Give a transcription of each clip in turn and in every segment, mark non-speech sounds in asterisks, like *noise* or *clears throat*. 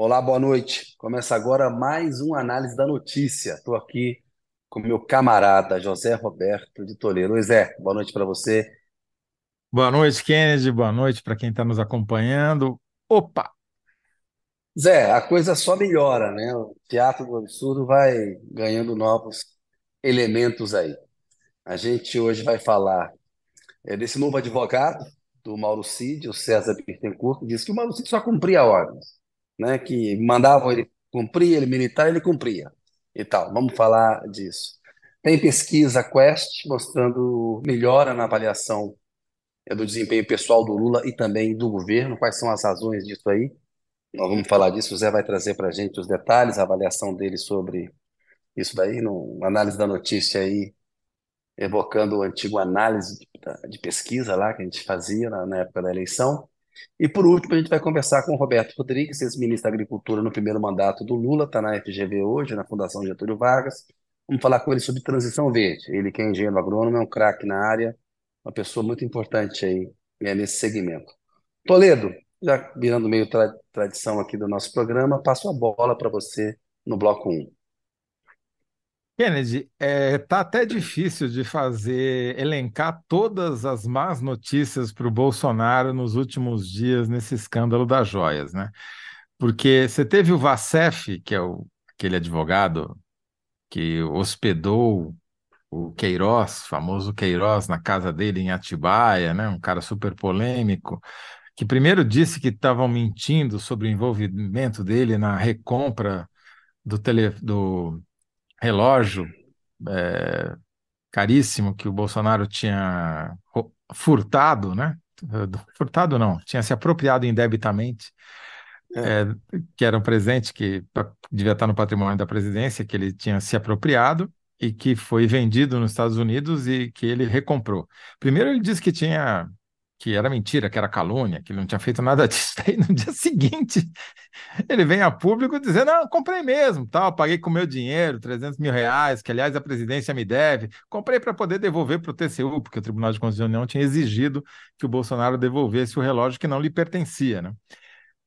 Olá, boa noite. Começa agora mais uma análise da notícia. Estou aqui com meu camarada José Roberto de Toledo. Oi, Zé, boa noite para você. Boa noite, Kennedy. Boa noite para quem está nos acompanhando. Opa! Zé, a coisa só melhora, né? O teatro do absurdo vai ganhando novos elementos aí. A gente hoje vai falar é, desse novo advogado do Mauro Cid, o César Bittencourt, que diz que o Mauro Cid só cumpria ordens né? Que mandavam ele cumprir, ele militar, ele cumpria e tal. Vamos falar disso. Tem pesquisa Quest mostrando melhora na avaliação é, do desempenho pessoal do Lula e também do governo. Quais são as razões disso aí? Nós vamos falar disso. O Zé vai trazer para a gente os detalhes, a avaliação dele sobre isso daí, no análise da notícia aí, evocando o antigo análise de, de pesquisa lá que a gente fazia na, na época da eleição. E por último, a gente vai conversar com o Roberto Rodrigues, ex-ministro da Agricultura no primeiro mandato do Lula, está na FGV hoje, na Fundação Getúlio Vargas. Vamos falar com ele sobre transição verde. Ele que é engenheiro agrônomo, é um craque na área, uma pessoa muito importante aí é, nesse segmento. Toledo, já virando meio tra tradição aqui do nosso programa, passo a bola para você no bloco 1. Kennedy, é, tá até difícil de fazer, elencar todas as más notícias para o Bolsonaro nos últimos dias nesse escândalo das joias, né? Porque você teve o Vacef, que é o, aquele advogado que hospedou o Queiroz, famoso Queiroz, na casa dele em Atibaia, né? Um cara super polêmico, que primeiro disse que estavam mentindo sobre o envolvimento dele na recompra do, tele, do relógio é, caríssimo que o Bolsonaro tinha furtado, né? Furtado não, tinha se apropriado indebitamente, é. É, que era um presente que devia estar no patrimônio da presidência, que ele tinha se apropriado e que foi vendido nos Estados Unidos e que ele recomprou. Primeiro ele disse que tinha que era mentira, que era calúnia, que ele não tinha feito nada *laughs* disso. Aí no dia seguinte, ele vem a público dizendo: Não, comprei mesmo, tal, paguei com meu dinheiro, 300 mil reais, que aliás a presidência me deve. Comprei para poder devolver para o TCU, porque o Tribunal de Contas da União tinha exigido que o Bolsonaro devolvesse o relógio que não lhe pertencia, né?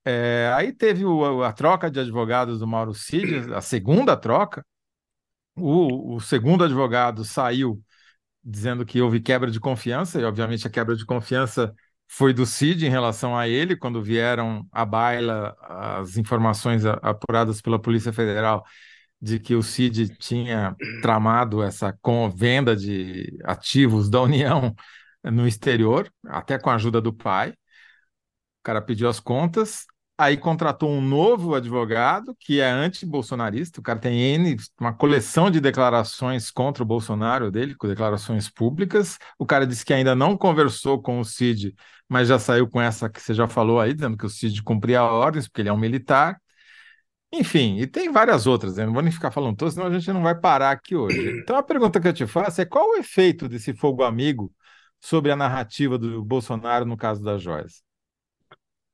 É, aí teve o, a troca de advogados do Mauro Cid, a segunda troca. O, o segundo advogado saiu dizendo que houve quebra de confiança, e obviamente a quebra de confiança foi do Cid em relação a ele, quando vieram à baila as informações apuradas pela Polícia Federal de que o Cid tinha tramado essa venda de ativos da União no exterior, até com a ajuda do pai. O cara pediu as contas, aí contratou um novo advogado que é anti-bolsonarista. O cara tem N, uma coleção de declarações contra o Bolsonaro dele, com declarações públicas. O cara disse que ainda não conversou com o Cid, mas já saiu com essa que você já falou aí, dizendo que o Cid cumpria ordens, porque ele é um militar. Enfim, e tem várias outras, né? não vou nem ficar falando todas, senão a gente não vai parar aqui hoje. *clears throat* Então a pergunta que eu te faço é qual o efeito desse fogo amigo sobre a narrativa do Bolsonaro no caso das joias?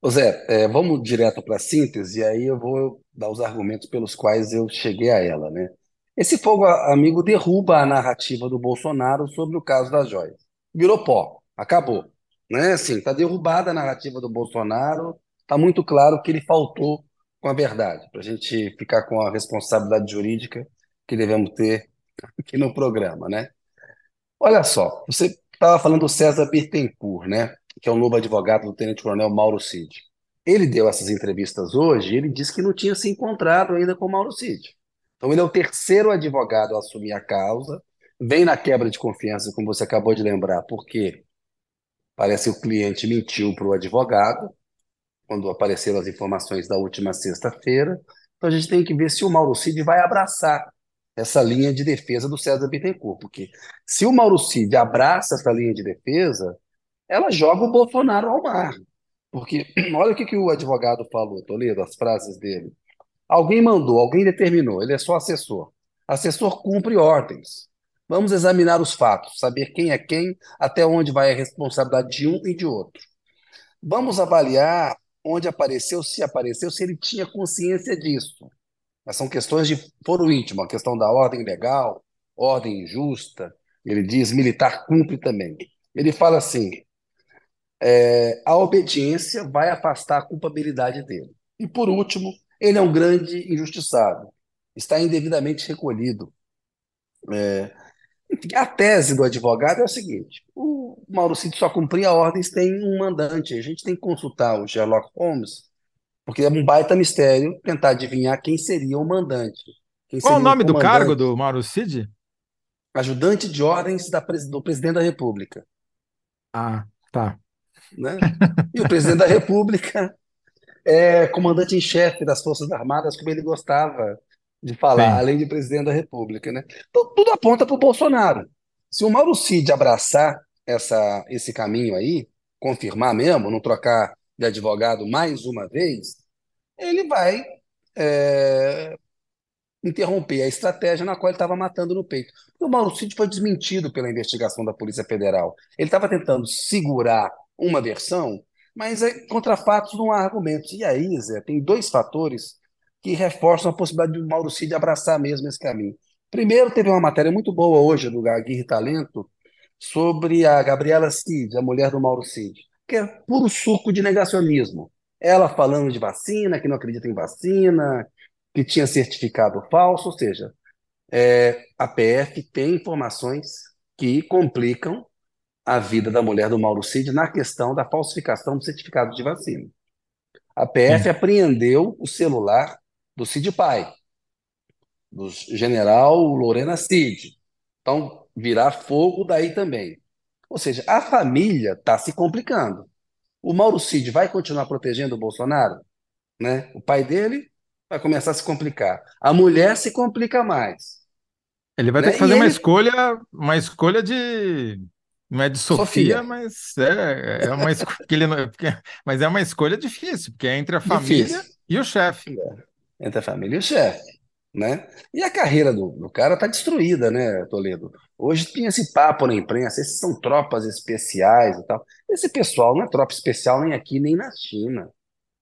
Ô Zé, é, vamos direto para a síntese, e aí eu vou dar os argumentos pelos quais eu cheguei a ela, né? Esse fogo amigo derruba a narrativa do Bolsonaro sobre o caso das joias. Virou pó, acabou. Né? Assim, está derrubada a narrativa do Bolsonaro, está muito claro que ele faltou com a verdade, para a gente ficar com a responsabilidade jurídica que devemos ter *laughs* aqui no programa, né? Olha só, você estava falando do César Bittencourt, né? Que é o novo advogado do tenente-coronel Mauro Cid. Ele deu essas entrevistas hoje e ele disse que não tinha se encontrado ainda com o Mauro Cid. Então ele é o terceiro advogado a assumir a causa, vem na quebra de confiança, como você acabou de lembrar, porque parece que o cliente mentiu para o advogado, quando apareceram as informações da última sexta-feira. Então a gente tem que ver se o Mauro Cid vai abraçar essa linha de defesa do César Bittencourt, porque se o Mauro Cid abraça essa linha de defesa, ela joga o Bolsonaro ao mar. Porque *clears throat* olha o que, que o advogado falou, Toledo, as frases dele. Alguém mandou, alguém determinou, ele é só assessor. Assessor cumpre ordens. Vamos examinar os fatos, saber quem é quem, até onde vai a responsabilidade de um e de outro. Vamos avaliar onde apareceu, se apareceu, se ele tinha consciência disso. Mas são questões de foro íntimo, a questão da ordem legal, ordem justa. Ele diz militar cumpre também. Ele fala assim: é, a obediência vai afastar a culpabilidade dele. E por último, Ele é um grande injustiçado, está indevidamente recolhido. É, a tese do advogado é a seguinte: o Mauro Cid só cumpria ordens, tem um mandante. A gente tem que consultar o Sherlock Holmes, porque é um baita mistério tentar adivinhar quem seria o mandante. Qual o nome do cargo do Mauro Cid? Ajudante de ordens da, do presidente da República. Ah, tá. Né? E o presidente da República é comandante em chefe das Forças Armadas, como ele gostava de falar, Sim. além de presidente da República, né? Então, tudo aponta para o Bolsonaro. Se o Mauro Cid abraçar essa, esse caminho aí, confirmar mesmo, não trocar de advogado mais uma vez, ele vai é, interromper a estratégia na qual ele estava matando no peito. o Mauro Cid foi desmentido pela investigação da Polícia Federal. Ele estava tentando segurar uma versão, mas é, contra fatos não há argumentos. E aí, Zé, tem dois fatores que reforçam a possibilidade do Mauro Cid abraçar mesmo esse caminho. Primeiro, teve uma matéria muito boa hoje do Aguirre Talento sobre a Gabriela Cid, a mulher do Mauro Cid, que é puro suco de negacionismo. Ela falando de vacina, que não acredita em vacina, que tinha certificado falso, ou seja, é, a PF tem informações que complicam a vida da mulher do Mauro Cid na questão da falsificação do certificado de vacina. A PF apreendeu o celular do Cid Pai, do general Lorena Cid. Então, virar fogo daí também. Ou seja, a família está se complicando. O Mauro Cid vai continuar protegendo o Bolsonaro? Né? O pai dele vai começar a se complicar. A mulher se complica mais. Ele vai né? ter que fazer uma escolha, uma escolha de não é de Sofia, Sofia. mas é, é uma escolha, mas é uma escolha difícil, porque é entre a família difícil. e o chefe. É entre a família e o chefe. Né? E a carreira do, do cara está destruída, né, Toledo? Hoje tinha esse papo na imprensa, esses são tropas especiais e tal. Esse pessoal não é tropa especial nem aqui, nem na China.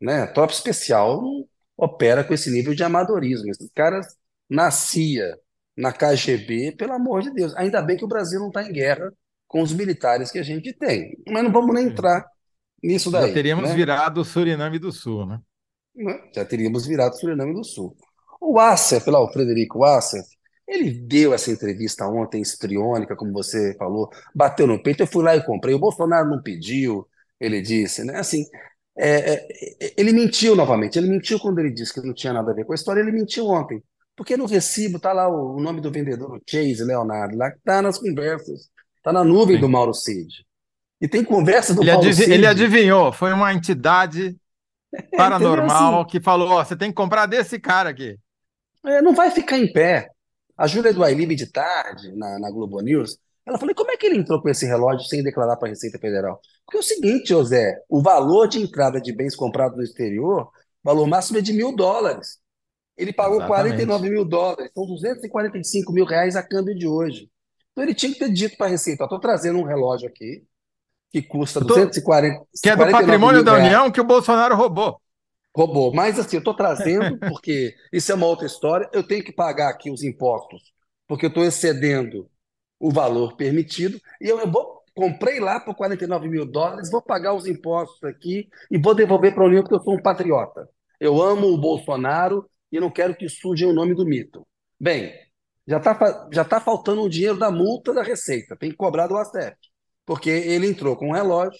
Né? Tropa especial não opera com esse nível de amadorismo. Esses caras nascia na KGB, pelo amor de Deus. Ainda bem que o Brasil não está em guerra com os militares que a gente tem. Mas não vamos nem entrar nisso daí. Já teríamos né? virado o Suriname do Sul, né? né? já teríamos virado Suriname do Sul. O Assef, lá, o Frederico Assef, ele deu essa entrevista ontem, estriônica, como você falou, bateu no peito, eu fui lá e comprei. O Bolsonaro não pediu, ele disse, né? Assim, é, é, ele mentiu novamente. Ele mentiu quando ele disse que não tinha nada a ver com a história, ele mentiu ontem. Porque no recibo tá lá o, o nome do vendedor, o Chase Leonardo, lá que tá nas conversas, tá na nuvem Sim. do Mauro Cid. E tem conversa do ele Mauro Cid. Ele adivinhou, foi uma entidade *laughs* paranormal assim, que falou: ó, você tem que comprar desse cara aqui. É, não vai ficar em pé. A Júlia do Ailib de tarde, na, na Globo News, ela falou: como é que ele entrou com esse relógio sem declarar para a Receita Federal? Porque é o seguinte, José, o valor de entrada de bens comprados no exterior, o valor máximo é de mil dólares. Ele pagou Exatamente. 49 mil dólares, são 245 mil reais a câmbio de hoje. Então ele tinha que ter dito para a Receita: estou trazendo um relógio aqui, que custa tô... 240 Que é do patrimônio da União que o Bolsonaro roubou. Roubou. Mas assim, eu estou trazendo, *laughs* porque isso é uma outra história. Eu tenho que pagar aqui os impostos, porque eu estou excedendo o valor permitido, e eu, eu vou comprei lá por 49 mil dólares, vou pagar os impostos aqui e vou devolver para a União porque eu sou um patriota. Eu amo o Bolsonaro e não quero que suje o nome do mito. Bem, já está já tá faltando o dinheiro da multa da Receita, tem que cobrar do ASEF porque ele entrou com um relógio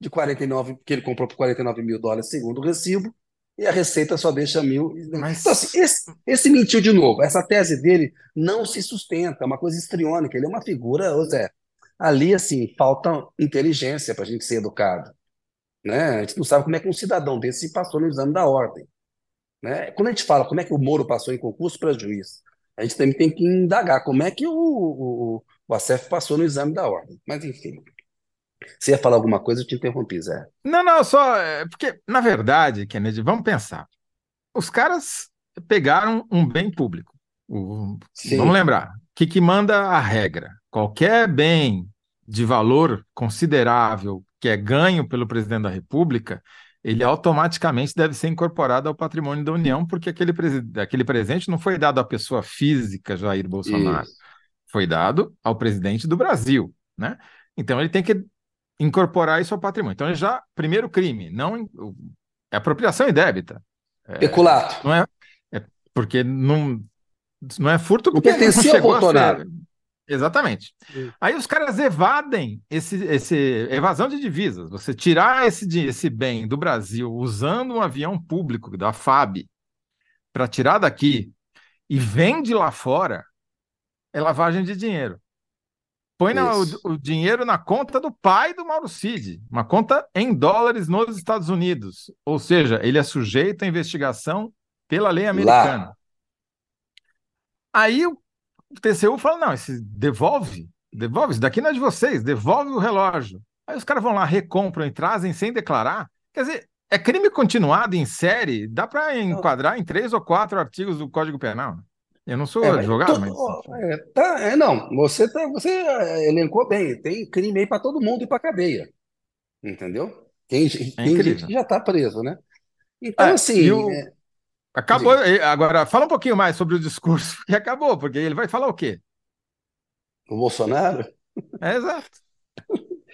de 49, que ele comprou por 49 mil dólares, segundo o recibo, e a Receita só deixa mil. Mas... Então, assim, esse, esse mentiu de novo. Essa tese dele não se sustenta, é uma coisa estriônica. Ele é uma figura, ô Zé, ali, assim, falta inteligência para a gente ser educado. Né? A gente não sabe como é que um cidadão desse passou no exame da ordem. Né? Quando a gente fala como é que o Moro passou em concurso para juiz, a gente também tem que indagar como é que o, o, o ACEF passou no exame da ordem. Mas, enfim. Você ia falar alguma coisa, eu te interrompi, Zé. Não, não, só. É, porque, na verdade, Kennedy, vamos pensar. Os caras pegaram um bem público. O, vamos lembrar. O que, que manda a regra? Qualquer bem de valor considerável que é ganho pelo presidente da República, ele automaticamente deve ser incorporado ao patrimônio da União, porque aquele, aquele presente não foi dado à pessoa física, Jair Bolsonaro. Isso foi dado ao presidente do Brasil, né? Então ele tem que incorporar isso ao patrimônio. Então já primeiro crime, não é apropriação indébita. É, Peculato. Não é, é porque não, não é furto porque pertencia ao Bolsonaro. Ser... Exatamente. Sim. Aí os caras evadem esse, esse evasão de divisas. Você tirar esse, esse bem do Brasil usando um avião público da FAB para tirar daqui e vende lá fora, é lavagem de dinheiro. Põe na, o, o, dinheiro na conta do pai do Mauro Cid, uma conta em dólares nos Estados Unidos. Ou seja, ele é sujeito à investigação pela lei americana. Lá. Aí o TCU fala: não, esse devolve, devolve, isso daqui não é de vocês, devolve o relógio. Aí os caras vão lá, recompram e trazem sem declarar. Quer dizer, é crime continuado em série, dá para enquadrar em três ou quatro artigos do Código Penal. Eu não sou é, advogado, mas. É, tá, é, não, você, tá, você é, elencou bem. Tem crime aí para todo mundo e para cadeia. Entendeu? Tem, é tem gente que já está preso, né? Então, é, assim. O... É, acabou. Agora, fala um pouquinho mais sobre o discurso, *laughs* que acabou, porque ele vai falar o quê? O Bolsonaro? É, exato.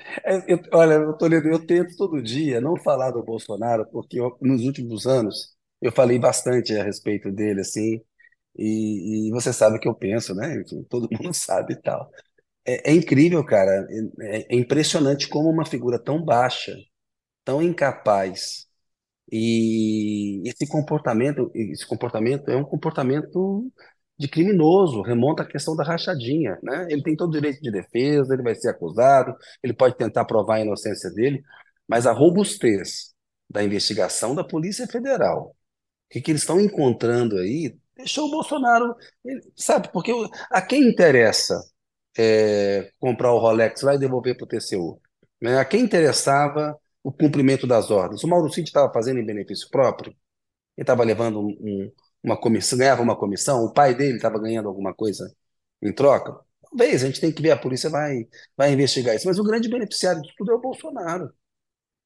*laughs* Eu, olha, Toledo, eu tento todo dia não falar do Bolsonaro, porque eu, nos últimos anos eu falei bastante a respeito dele, assim, e, e você sabe o que eu penso, né? Enfim, todo *laughs* mundo sabe e tal. É, é incrível, cara. É, é impressionante como uma figura tão baixa, tão incapaz, e esse comportamento, esse comportamento é um comportamento de criminoso, remonta à questão da rachadinha, né? Ele tem todo o direito de defesa, ele vai ser acusado, ele pode tentar provar a inocência dele, mas a robustez da investigação da Polícia Federal, o que, que eles estão encontrando aí, deixou o Bolsonaro, ele, sabe, porque a quem interessa é, comprar o Rolex lá e devolver para o TCU? Né? A quem interessava o cumprimento das ordens? O Mauro Cid estava fazendo em benefício próprio? Ele estava levando um, um, uma comissão, ganhava uma comissão? O pai dele estava ganhando alguma coisa em troca? Talvez, a gente tem que ver, a polícia vai, vai investigar isso, mas o grande beneficiário de tudo é o Bolsonaro.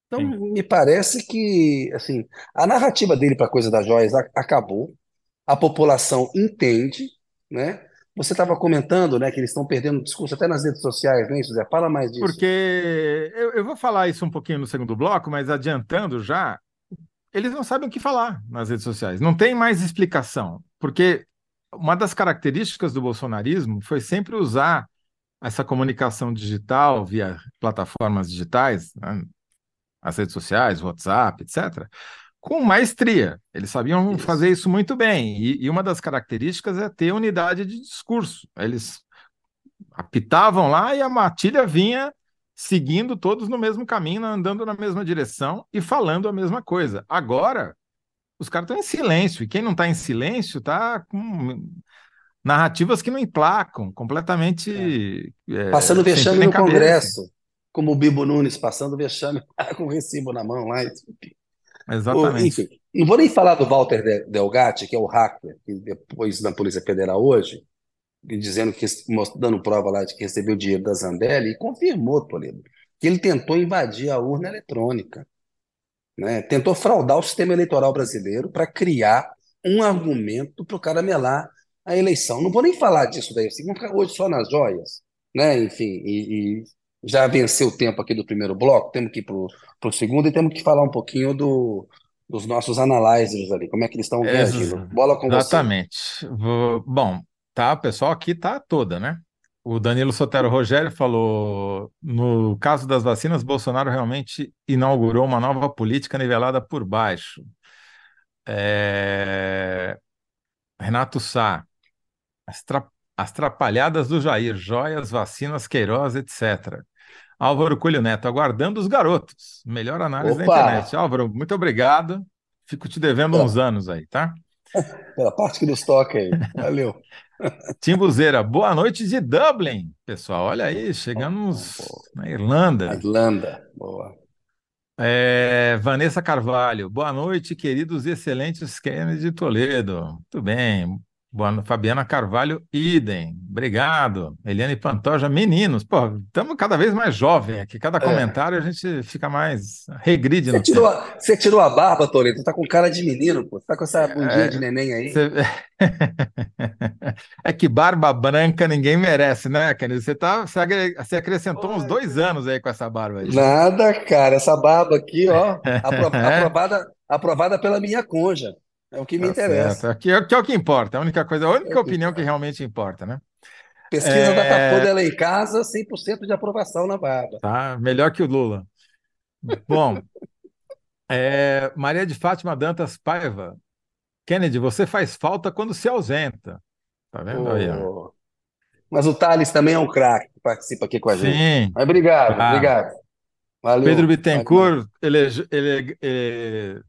Então, Sim. me parece que, assim, a narrativa dele para a coisa das joias acabou, a população entende, né? Você estava comentando, né, que eles estão perdendo discurso até nas redes sociais, né, José? Fala mais disso. Porque eu, eu, vou falar isso um pouquinho no segundo bloco, mas adiantando já, eles não sabem o que falar nas redes sociais. Não tem mais explicação, porque uma das características do bolsonarismo foi sempre usar essa comunicação digital via plataformas digitais, né, as redes sociais, WhatsApp, etc., com maestria. Eles sabiam isso. fazer isso muito bem. E, e, uma das características é ter unidade de discurso. Eles apitavam lá e a matilha vinha seguindo todos no mesmo caminho, andando na mesma direção e falando a mesma coisa. Agora, os caras estão em silêncio. E quem não está em silêncio está com narrativas que não emplacam, completamente. É. É, passando vexame no cabeça. Congresso, como o Bibo Nunes passando vexame *laughs* com o recibo na mão lá. Exatamente. Enfim, não vou nem falar do Walter Delgatti, que é o hacker, que depois na Polícia Federal hoje, dizendo que dando prova lá de que recebeu dinheiro da Zambelli, e confirmou, Toledo, que ele tentou invadir a urna eletrônica. Né? Tentou fraudar o sistema eleitoral brasileiro para criar um argumento para o cara melar a eleição. Não vou nem falar disso daí, assim, vamos ficar hoje só nas joias, né? Enfim, e, e já venceu o tempo aqui do primeiro bloco, temos que ir para o segundo e temos que falar um pouquinho do, dos nossos analyzers ali, como é que eles estão reagindo. Bola com Exatamente. você. Exatamente. Bom, tá, pessoal aqui tá toda, né? O Danilo Sotero Rogério falou: no caso das vacinas, Bolsonaro realmente inaugurou uma nova política nivelada por baixo. É... Renato Sá, as, tra... as trapalhadas do Jair, joias, vacinas, Queiroz, etc. Álvaro Coelho Neto, aguardando os garotos. Melhor análise Opa! da internet. Álvaro, muito obrigado. Fico te devendo uns anos aí, tá? *laughs* Pela parte que nos toca aí. Valeu. *laughs* Timbuzeira, boa noite de Dublin, pessoal. Olha aí, chegamos oh, na Irlanda. Irlanda, boa. É, Vanessa Carvalho, boa noite, queridos e excelentes Kennedy Toledo. Muito bem, Boa, Fabiana Carvalho, idem. Obrigado. Eliane Pantoja, meninos. Pô, estamos cada vez mais jovem aqui. Cada é. comentário a gente fica mais regride. Você, tirou a, você tirou a barba, Toledo? Tá com cara de menino, pô. Tá com essa bundinha é, de neném aí. Você... *laughs* é que barba branca ninguém merece, né, Kenny? Você, tá, você acrescentou uns dois anos aí com essa barba aí. Nada, cara. Essa barba aqui, ó, *laughs* é. aprovada, aprovada pela minha conja. É o que me Tá interessa. Aqui é, que é o que importa, a única coisa, a É única que opinião que importa. realmente importa, né? Pesquisa É, Datafolha lá em casa, 100% de aprovação na barba. tá, melhor que o Lula. Bom, *laughs* é, Maria de Fátima Dantas Paiva. Kennedy, você faz falta quando se ausenta. Tá vendo aí? ó? Mas o Thales também é um craque que participa aqui com a gente. Sim, Mas obrigado, obrigado. Pedro Valeu. Bittencourt elege- ele- ele-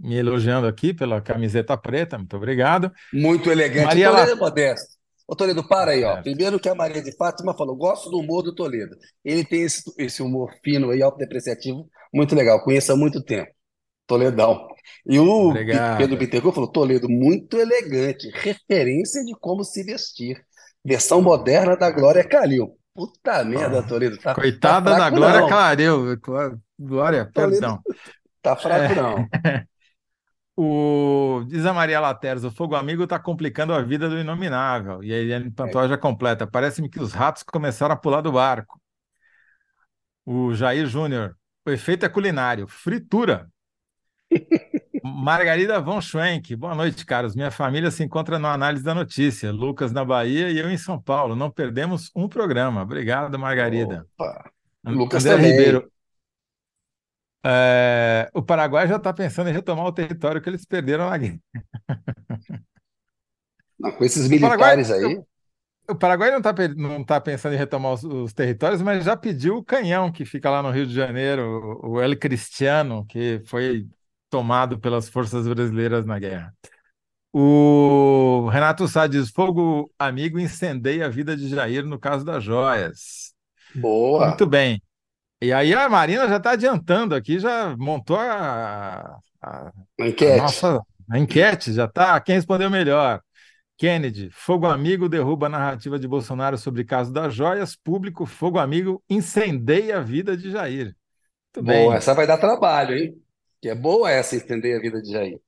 me elogiando aqui pela camiseta preta, muito obrigado. Muito elegante. Maria Toledo La... é modesto. Ô, Toledo, para Tá aí, ó. Primeiro que a Maria de Fátima falou, gosto do humor do Toledo. Ele tem esse, esse humor fino e autodepreciativo, muito legal. Conheço há muito tempo. Toledão. E o Bi- Pedro Obrigado. Bittencourt falou, Toledo, muito elegante. Referência de como se vestir. Versão moderna da Glória Calil. Puta merda, Ah, Toledo. Tá, tá Coitada da fraco Glória não. Clareu. Clá- Glória, Toledo perdão. *laughs* tá fraco É, não. *laughs* o, diz a Maria Lateres, o fogo amigo está complicando a vida do inominável. E a Eliane Pantoja completa. Parece-me que os ratos começaram a pular do barco. O Jair Júnior, o efeito é culinário, fritura. *laughs* Margarida von Schwenk, boa noite, caros. Minha família se encontra no Análise da Notícia. Lucas na Bahia e eu em São Paulo. Não perdemos um programa. Obrigado, Margarida. Opa. Lucas André também. Ribeiro, é, o Paraguai já está pensando em retomar o território que eles perderam na *laughs* guerra. Não, com esses O Paraguai, militares aí, o Paraguai não está não tá pensando em retomar os, os territórios, mas já pediu o canhão que fica lá no Rio de Janeiro, o, o El Cristiano, que foi tomado pelas forças brasileiras na guerra. O Renato Sá diz: fogo amigo incendeia a vida de Jair no caso das joias. boa. Muito bem. E aí a Marina já está adiantando aqui, já montou a, a, a Enquete. nossa a enquete, já está. Quem respondeu melhor? Kennedy, fogo amigo derruba a narrativa de Bolsonaro sobre caso das joias. Público, fogo amigo incendeia a vida de Jair. Muito Boa, bem. essa vai dar trabalho, hein? Que é boa essa entender a vida de Jair.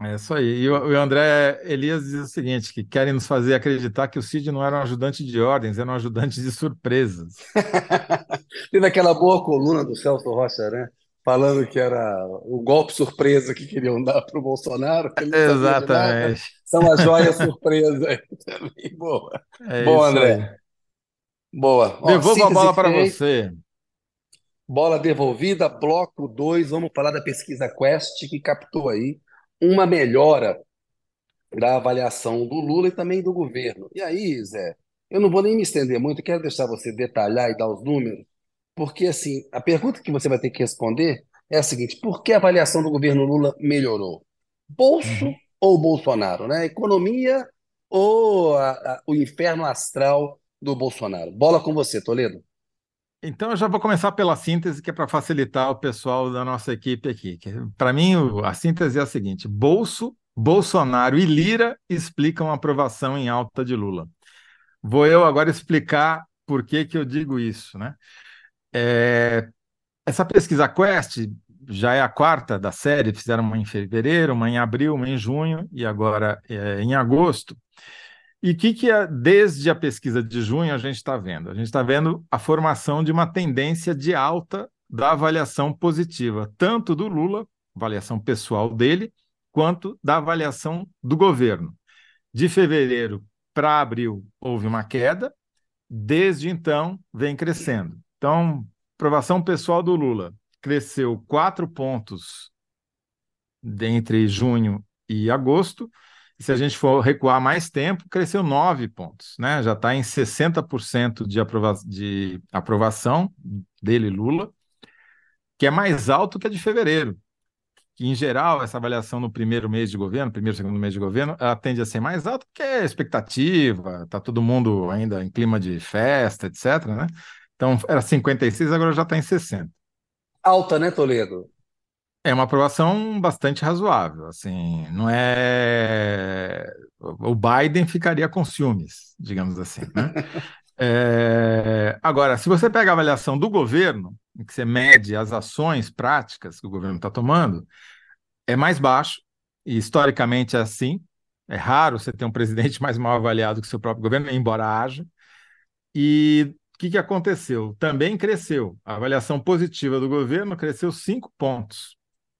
É isso aí. E o, André Elias diz o seguinte: que querem nos fazer acreditar que o Cid não era um ajudante de ordens, era um ajudante de surpresas. *laughs* Teve aquela boa coluna do Celso Rocha, né? Falando que era o golpe surpresa que queriam dar para o Bolsonaro. Exatamente. São as joias *laughs* surpresa. Também boa. É Boa, isso aí. André. Boa. Devolvo a bola para você. bola devolvida, bloco 2. Vamos falar da pesquisa Quest, que captou aí uma melhora da avaliação do Lula e também do governo. E aí, Zé, eu não vou nem me estender muito, quero deixar você detalhar e dar os números, porque assim, a pergunta que você vai ter que responder é a seguinte: por que a avaliação do governo Lula melhorou? Bolso Uhum. ou Bolsonaro, né? Economia ou a- a- o inferno astral do Bolsonaro? Bola com você, Toledo. Então, eu já vou começar pela síntese, que é para facilitar o pessoal da nossa equipe aqui. Para mim, a síntese é a seguinte: Bolso, Bolsonaro e Lira explicam a aprovação em alta de Lula. Vou eu agora explicar por que que eu digo isso, né? É, essa pesquisa Quest já é a quarta da série, fizeram uma em fevereiro, uma em abril, uma em junho e agora é, em agosto. E o que, que é, desde a pesquisa de junho a gente está vendo? A gente está vendo a formação de uma tendência de alta da avaliação positiva, tanto do Lula, avaliação pessoal dele, quanto da avaliação do governo. De fevereiro para abril houve uma queda, desde então vem crescendo. Então, aprovação pessoal do Lula cresceu quatro pontos entre junho e agosto. Se a gente for recuar mais tempo, cresceu nove pontos, né? Já está em 60% de, aprova de aprovação dele, Lula, que é mais alto que a de fevereiro. Que, em geral, essa avaliação no primeiro mês de governo, primeiro, segundo mês de governo, ela tende a ser mais alta, porque é expectativa, está todo mundo ainda em clima de festa, etc. Né? Então, era 56, agora já está em 60. Alta, né, Toledo? É uma aprovação bastante razoável, assim, não é... O Biden ficaria com ciúmes, digamos assim, né? *laughs* É... Agora, se você pega a avaliação do governo, em que você mede as ações práticas que o governo está tomando, é mais baixo, e historicamente é assim, é raro você ter um presidente *laughs* mais mal avaliado que o seu próprio governo, embora haja, e o que, que aconteceu? Também cresceu, a avaliação positiva do governo cresceu cinco pontos,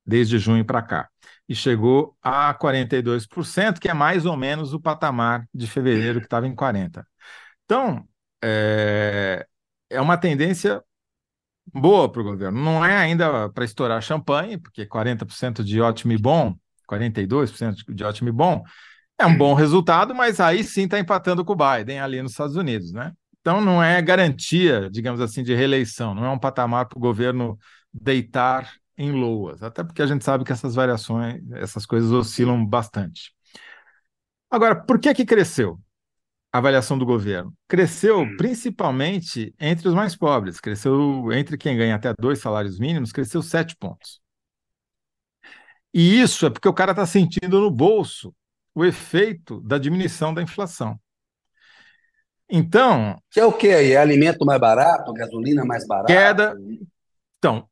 desde junho para cá. E chegou a 42%, que é mais ou menos o patamar de fevereiro, que estava em 40%. Então, é, é uma tendência boa para o governo. Não é ainda para estourar champanhe, porque 40% de ótimo e bom, 42% de ótimo e bom, é um bom resultado, mas aí sim está empatando com o Biden ali nos Estados Unidos, né? Então não é garantia, digamos assim, de reeleição, não é um patamar para o governo deitar em loas, até porque a gente sabe que essas variações, essas coisas oscilam bastante. Agora, por que que cresceu? a avaliação do governo? Cresceu hum. principalmente entre os mais pobres, cresceu entre quem ganha até dois salários mínimos, cresceu sete pontos. E isso é porque o cara está sentindo no bolso o efeito da diminuição da inflação. Então. Que é o quê? É alimento mais barato, gasolina mais barata? Queda. Então,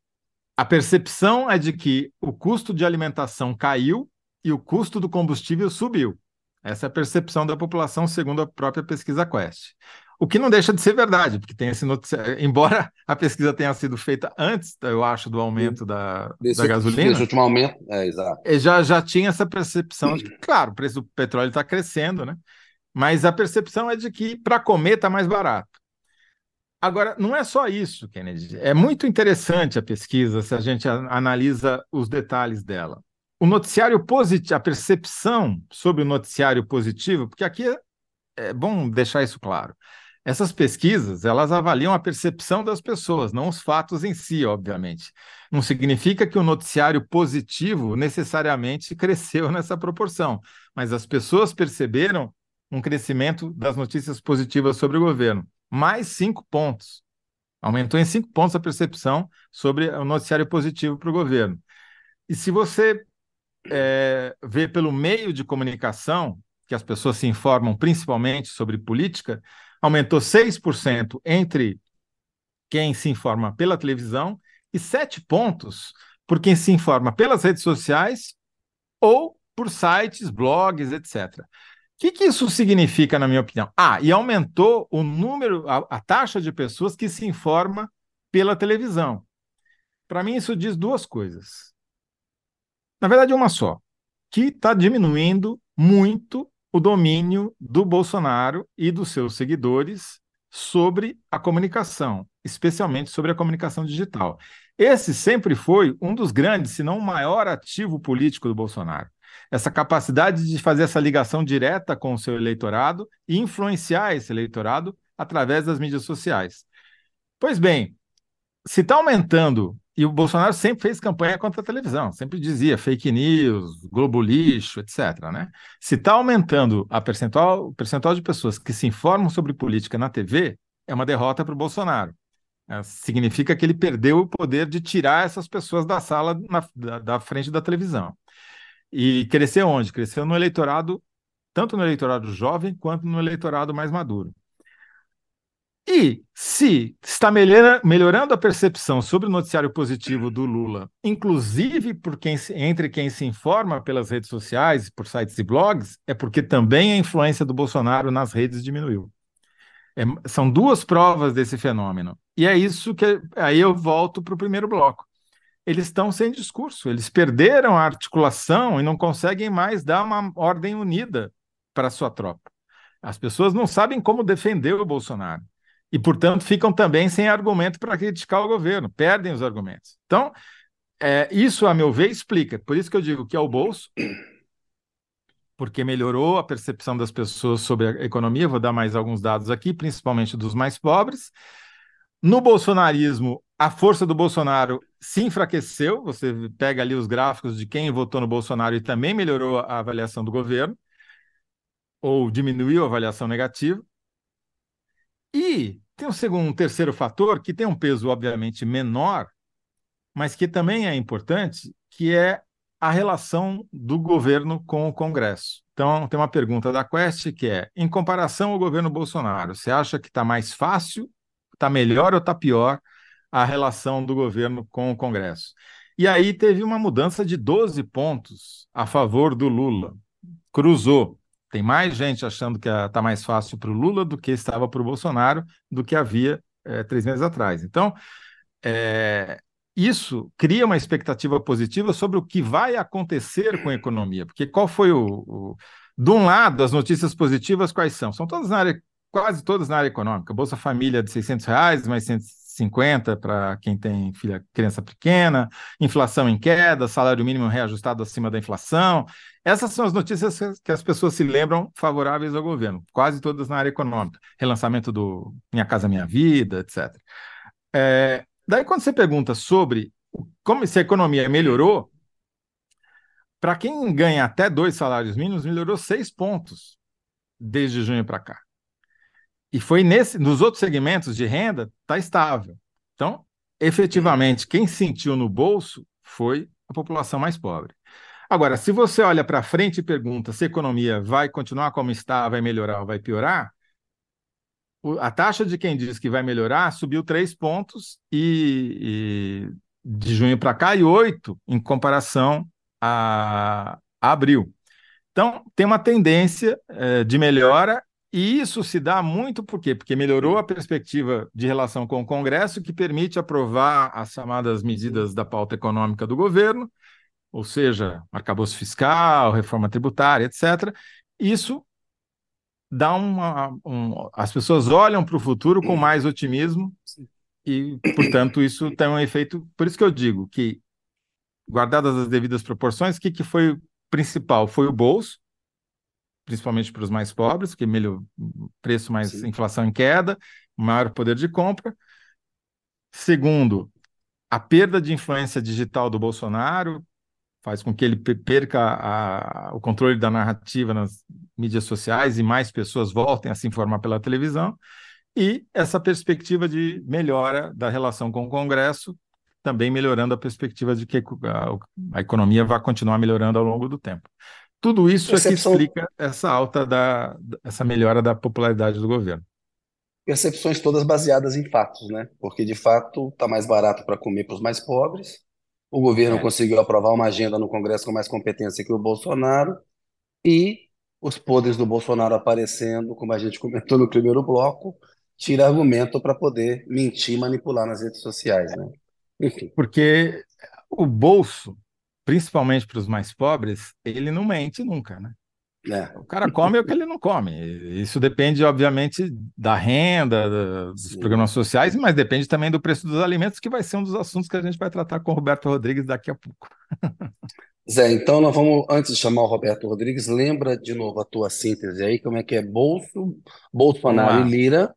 a percepção é de que o custo de alimentação caiu e o custo do combustível subiu. Essa é a percepção da população, segundo a própria pesquisa Quest. O que não deixa de ser verdade, porque tem esse noticiário. *laughs* Embora a pesquisa tenha sido feita antes, eu acho, do aumento da, desse, da gasolina. Esse último aumento, é exato. Já, já tinha essa percepção de que, claro, o preço do petróleo está crescendo, né? Mas a percepção é de que para comer está mais barato. Agora, não é só isso, Kennedy. É muito interessante a pesquisa se a gente analisa os detalhes dela o noticiário positivo, a percepção sobre o noticiário positivo, porque aqui é, é bom deixar isso claro. Essas pesquisas, elas avaliam a percepção das pessoas, não os fatos em si, obviamente. Não significa que o noticiário positivo necessariamente cresceu nessa proporção, mas as pessoas perceberam um crescimento das notícias positivas sobre o governo. Mais cinco pontos. Aumentou em cinco pontos a percepção sobre o noticiário positivo para o governo. E se você é, vê pelo meio de comunicação, que as pessoas se informam principalmente sobre política, aumentou 6% entre quem se informa pela televisão e 7 pontos por quem se informa pelas redes sociais ou por sites, blogs, etc. O que, que isso significa, na minha opinião? Ah, e aumentou o número, a, a taxa de pessoas que se informa pela televisão. Para mim, isso diz duas coisas. Na verdade, uma só, que está diminuindo muito o domínio do Bolsonaro e dos seus seguidores sobre a comunicação, especialmente sobre a comunicação digital. Esse sempre foi um dos grandes, se não o maior ativo político do Bolsonaro. Essa capacidade de fazer essa ligação direta com o seu eleitorado e influenciar esse eleitorado através das mídias sociais. Pois bem, se está aumentando e o Bolsonaro sempre fez campanha contra a televisão, sempre dizia fake news, globo lixo, etc. Né? Se está aumentando a percentual, o percentual de pessoas que se informam sobre política na TV, é uma derrota para o Bolsonaro. É, significa que ele perdeu o poder de tirar essas pessoas da sala na, da, da frente da televisão. E cresceu onde? Cresceu no eleitorado, tanto no eleitorado jovem quanto no eleitorado mais maduro. E se está melhorando a percepção sobre o noticiário positivo do Lula, inclusive por quem entre quem se informa pelas redes sociais, por sites e blogs, é porque também a influência do Bolsonaro nas redes diminuiu. É, são duas provas desse fenômeno. E é isso que aí eu volto para o primeiro bloco. Eles estão sem discurso, eles perderam a articulação e não conseguem mais dar uma ordem unida para sua tropa. As pessoas não sabem como defender o Bolsonaro e, portanto, ficam também sem argumento para criticar o governo, perdem os argumentos. Então, é, isso, a meu ver, explica. Por isso que eu digo que é o bolso, porque melhorou a percepção das pessoas sobre a economia. Vou dar mais alguns dados aqui, principalmente dos mais pobres. No bolsonarismo, a força do Bolsonaro se enfraqueceu. Você pega ali os gráficos de quem votou no Bolsonaro e também melhorou a avaliação do governo, ou diminuiu a avaliação negativa. E tem um, segundo, um terceiro fator que tem um peso, obviamente, menor, mas que também é importante, que é a relação do governo com o Congresso. Então, tem uma pergunta da Quest que é: em comparação ao governo Bolsonaro, você acha que está mais fácil, está melhor ou está pior a relação do governo com o Congresso? E aí teve uma mudança de 12 pontos a favor do Lula. Cruzou. Tem mais gente achando que está mais fácil para o Lula do que estava para o Bolsonaro, do que havia é, três meses atrás. Então, é, isso cria uma expectativa positiva sobre o que vai acontecer com a economia. Porque qual foi o, o. De um lado, as notícias positivas quais são? São todas na área, quase todas na área econômica. Bolsa Família de 600 reais, mais 150 para quem tem filha, criança pequena, inflação em queda, salário mínimo reajustado acima da inflação. Essas são as notícias que as pessoas se lembram favoráveis ao governo, quase todas na área econômica. Relançamento do Minha Casa Minha Vida, etc. É, Daí, quando você pergunta sobre como se a economia melhorou, para quem ganha até dois salários mínimos, melhorou seis pontos desde junho para cá. E foi nesse, nos outros segmentos de renda, está estável. Então, efetivamente, quem sentiu no bolso foi a população mais pobre. Agora, se você olha para frente e pergunta se a economia vai continuar como está, vai melhorar ou vai piorar, a taxa de quem diz que vai melhorar subiu três pontos e, e de junho para cá e oito em comparação a, a, abril. Então, tem uma tendência é, de melhora e isso se dá muito por quê? Porque melhorou a perspectiva de relação com o Congresso, que permite aprovar as chamadas medidas da pauta econômica do governo, ou seja, arcabouço fiscal, reforma tributária, etc. Isso dá uma. Um, as pessoas olham para o futuro com mais otimismo e, portanto, isso tem um efeito. Por isso que eu digo que, guardadas as devidas proporções, o que, que foi principal? Foi o bolso, principalmente para os mais pobres, que melhor preço mais Sim. inflação em queda, maior poder de compra. Segundo, a perda de influência digital do Bolsonaro, faz com que ele perca a, o controle da narrativa nas mídias sociais e mais pessoas voltem a se informar pela televisão, e essa perspectiva de melhora da relação com o Congresso, também melhorando a perspectiva de que a, a economia vai continuar melhorando ao longo do tempo. Tudo isso Percepção... é que explica essa alta da essa melhora da popularidade do governo. Percepções todas baseadas em fatos, né? Porque de fato está mais barato para comer para os mais pobres, o governo é. conseguiu aprovar uma agenda no Congresso com mais competência que o Bolsonaro e os poderes do Bolsonaro aparecendo, como a gente comentou no primeiro bloco, tira argumento para poder mentir, manipular nas redes sociais, né? Enfim. Porque o bolso, principalmente para os mais pobres, ele não mente nunca, né? É. O cara come o que ele não come. Isso depende, obviamente, da renda, dos Sim. programas sociais, mas depende também do preço dos alimentos, que vai ser um dos assuntos que a gente vai tratar com o Roberto Rodrigues daqui a pouco. *laughs* Zé, então nós vamos, antes de chamar o Roberto Rodrigues, lembra de novo a tua síntese aí, como é que é Bolso, Bolsonaro e Lira.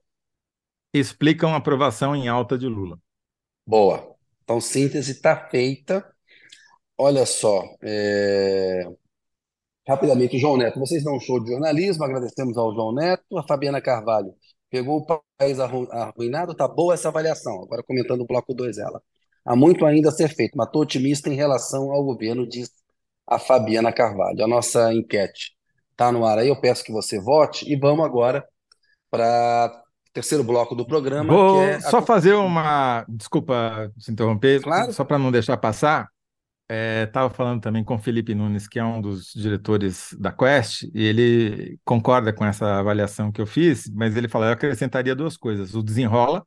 Explicam aprovação em alta de Lula. Boa. Então, síntese está feita. Olha só, é... Rapidamente, João Neto, vocês dão um show de jornalismo, agradecemos ao João Neto, a Fabiana Carvalho. Pegou o país arruinado, tá boa essa avaliação. Agora comentando o bloco 2 ela. Há muito ainda a ser feito, mas estou otimista em relação ao governo, diz a Fabiana Carvalho. A nossa enquete está no ar aí, eu peço que você vote e vamos agora para o terceiro bloco do programa. Vou é só a... fazer uma. Desculpa se interromper, claro. só para não deixar passar. Estava é, falando também com o Felipe Nunes, que é um dos diretores da Quest, e ele concorda com essa avaliação que eu fiz, mas ele fala: eu acrescentaria duas coisas. O Desenrola,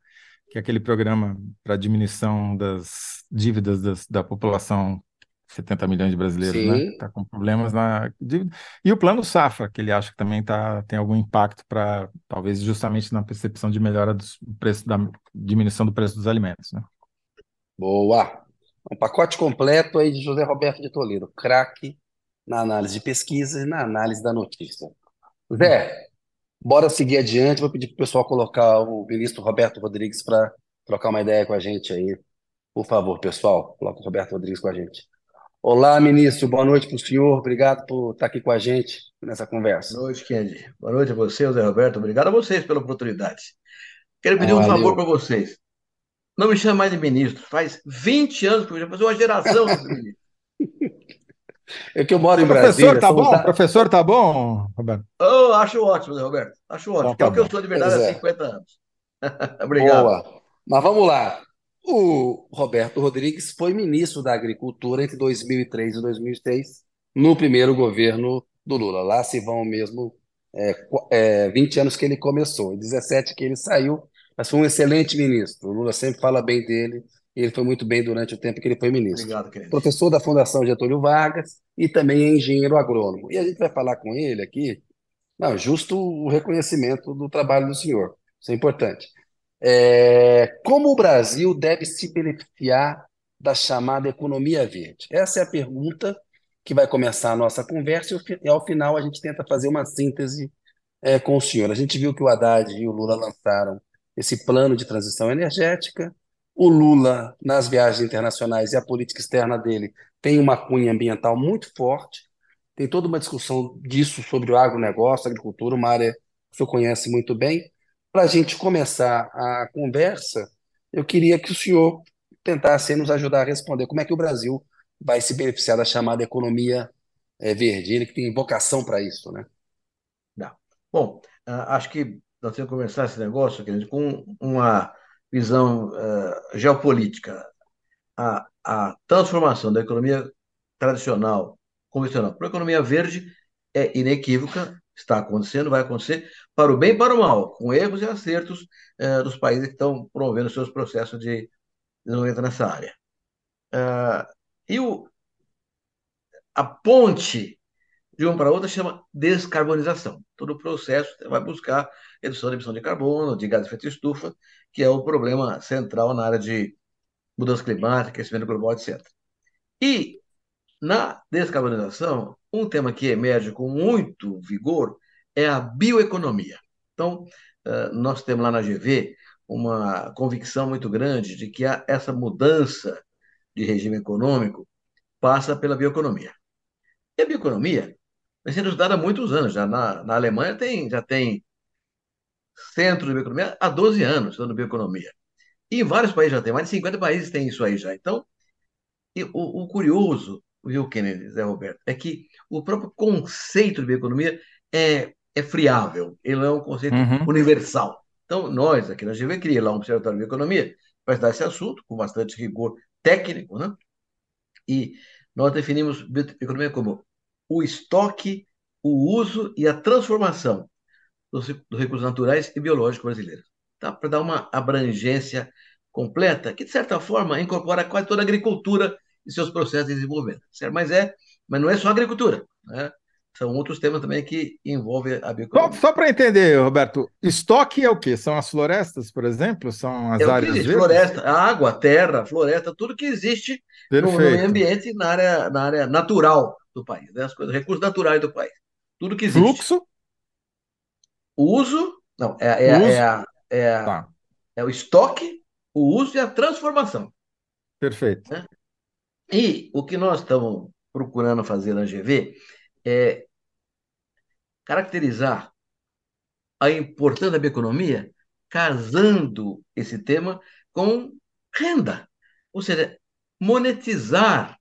que é aquele programa para diminuição das dívidas das, da população, 70 milhões de brasileiros, né? Está com problemas na dívida. E o Plano Safra, que ele acha que também tá, tem algum impacto para, talvez, justamente na percepção de melhora do preço, da diminuição do preço dos alimentos. Né? Boa! Um pacote completo aí de José Roberto de Toledo, craque na análise de pesquisa e na análise da notícia. Zé, bora seguir adiante. Vou pedir para o pessoal colocar o ministro Roberto Rodrigues para trocar uma ideia com a gente aí. Por favor, pessoal, coloca o Roberto Rodrigues com a gente. Olá, ministro, boa noite para o senhor. Obrigado por estar aqui com a gente nessa conversa. Boa noite, Kendi. Boa noite a você, Zé Roberto. Obrigado a vocês pela oportunidade. Quero pedir ah, um favor para vocês. Não me chama mais de ministro. Faz 20 anos que eu já fazer uma geração desse ministro. *laughs* É que eu moro em Brasília. Professor, tá bom? Da... Professor, tá bom, Roberto? Oh, acho ótimo, né, Roberto. Acho ótimo. Então, tá é o que eu sou de verdade há 50 é. anos. *laughs* Obrigado. Boa. Mas vamos lá. O Roberto Rodrigues foi ministro da Agricultura entre 2003 e 2006, no primeiro governo do Lula. Lá se vão mesmo é, é, 20 anos que ele começou, 17 que ele saiu mas foi um excelente ministro. O Lula sempre fala bem dele Ele foi muito bem durante o tempo que ele foi ministro. Obrigado, querido. Professor da Fundação Getúlio Vargas e também é engenheiro agrônomo. E a gente vai falar com ele aqui, não, justo o reconhecimento do trabalho do senhor. Isso é importante. É, como o Brasil deve se beneficiar da chamada economia verde? Essa é a pergunta que vai começar a nossa conversa e ao final a gente tenta fazer uma síntese é, com o senhor. A gente viu que o Haddad e o Lula lançaram esse plano de transição energética. O Lula, nas viagens internacionais e a política externa dele, tem uma cunha ambiental muito forte. Tem toda uma discussão disso sobre o agronegócio, agricultura, uma área que o senhor conhece muito bem. Para a gente começar a conversa, eu queria que o senhor tentasse nos ajudar a responder como é que o Brasil vai se beneficiar da chamada economia é, verde, ele que tem vocação para isso, né? Não. Bom, ah, acho que nós temos que começar esse negócio querido, com uma visão uh, geopolítica. A, a transformação da economia tradicional, convencional, para a economia verde é inequívoca, está acontecendo, vai acontecer, para o bem e para o mal, com erros e acertos uh, dos países que estão promovendo seus processos de desenvolvimento nessa área. Uh, e o, a ponte de uma para outra chama descarbonização. Todo o processo vai buscar redução da emissão de carbono, de gás de efeito estufa, que é o problema central na área de mudança climática, aquecimento global, etc. E na descarbonização, um tema que emerge com muito vigor é a bioeconomia. Então, nós temos lá na GV uma convicção muito grande de que essa mudança de regime econômico passa pela bioeconomia. E a bioeconomia vem sendo estudada há muitos anos. Já na, na Alemanha tem, já tem centro de bioeconomia há 12 anos estudando bioeconomia. E em vários países já tem, mais de 50 países têm isso aí já. Então, o, o, curioso, viu, Kennedy, Zé Roberto, é que o próprio conceito de bioeconomia é, é friável, ele é um conceito uhum. universal. Então, nós, aqui na GV, criamos lá um observatório de bioeconomia para estudar esse assunto, com bastante rigor técnico, né? E nós definimos bioeconomia como o estoque, o uso e a transformação dos, recursos naturais e biológicos brasileiros. Tá? Para dar uma abrangência completa, que de certa forma incorpora quase toda a agricultura e seus processos de desenvolvimento. Certo? Mas, é, mas não é só agricultura. Né? São outros temas também que envolvem a bioeconomia. Só, só para entender, Roberto, estoque é o quê? São as florestas, por exemplo? São as é áreas verdes? Floresta, água, terra, floresta, tudo que existe no, no, meio ambiente na área, na área natural do país, né? as coisas, recursos naturais do país. Tudo que existe. Fluxo? O uso, não, é, é, uso. é, é, tá. é o estoque, o uso e a transformação. Perfeito. Né? E o que nós estamos procurando fazer na GV é caracterizar a importância da bioeconomia casando esse tema com renda, ou seja, monetizar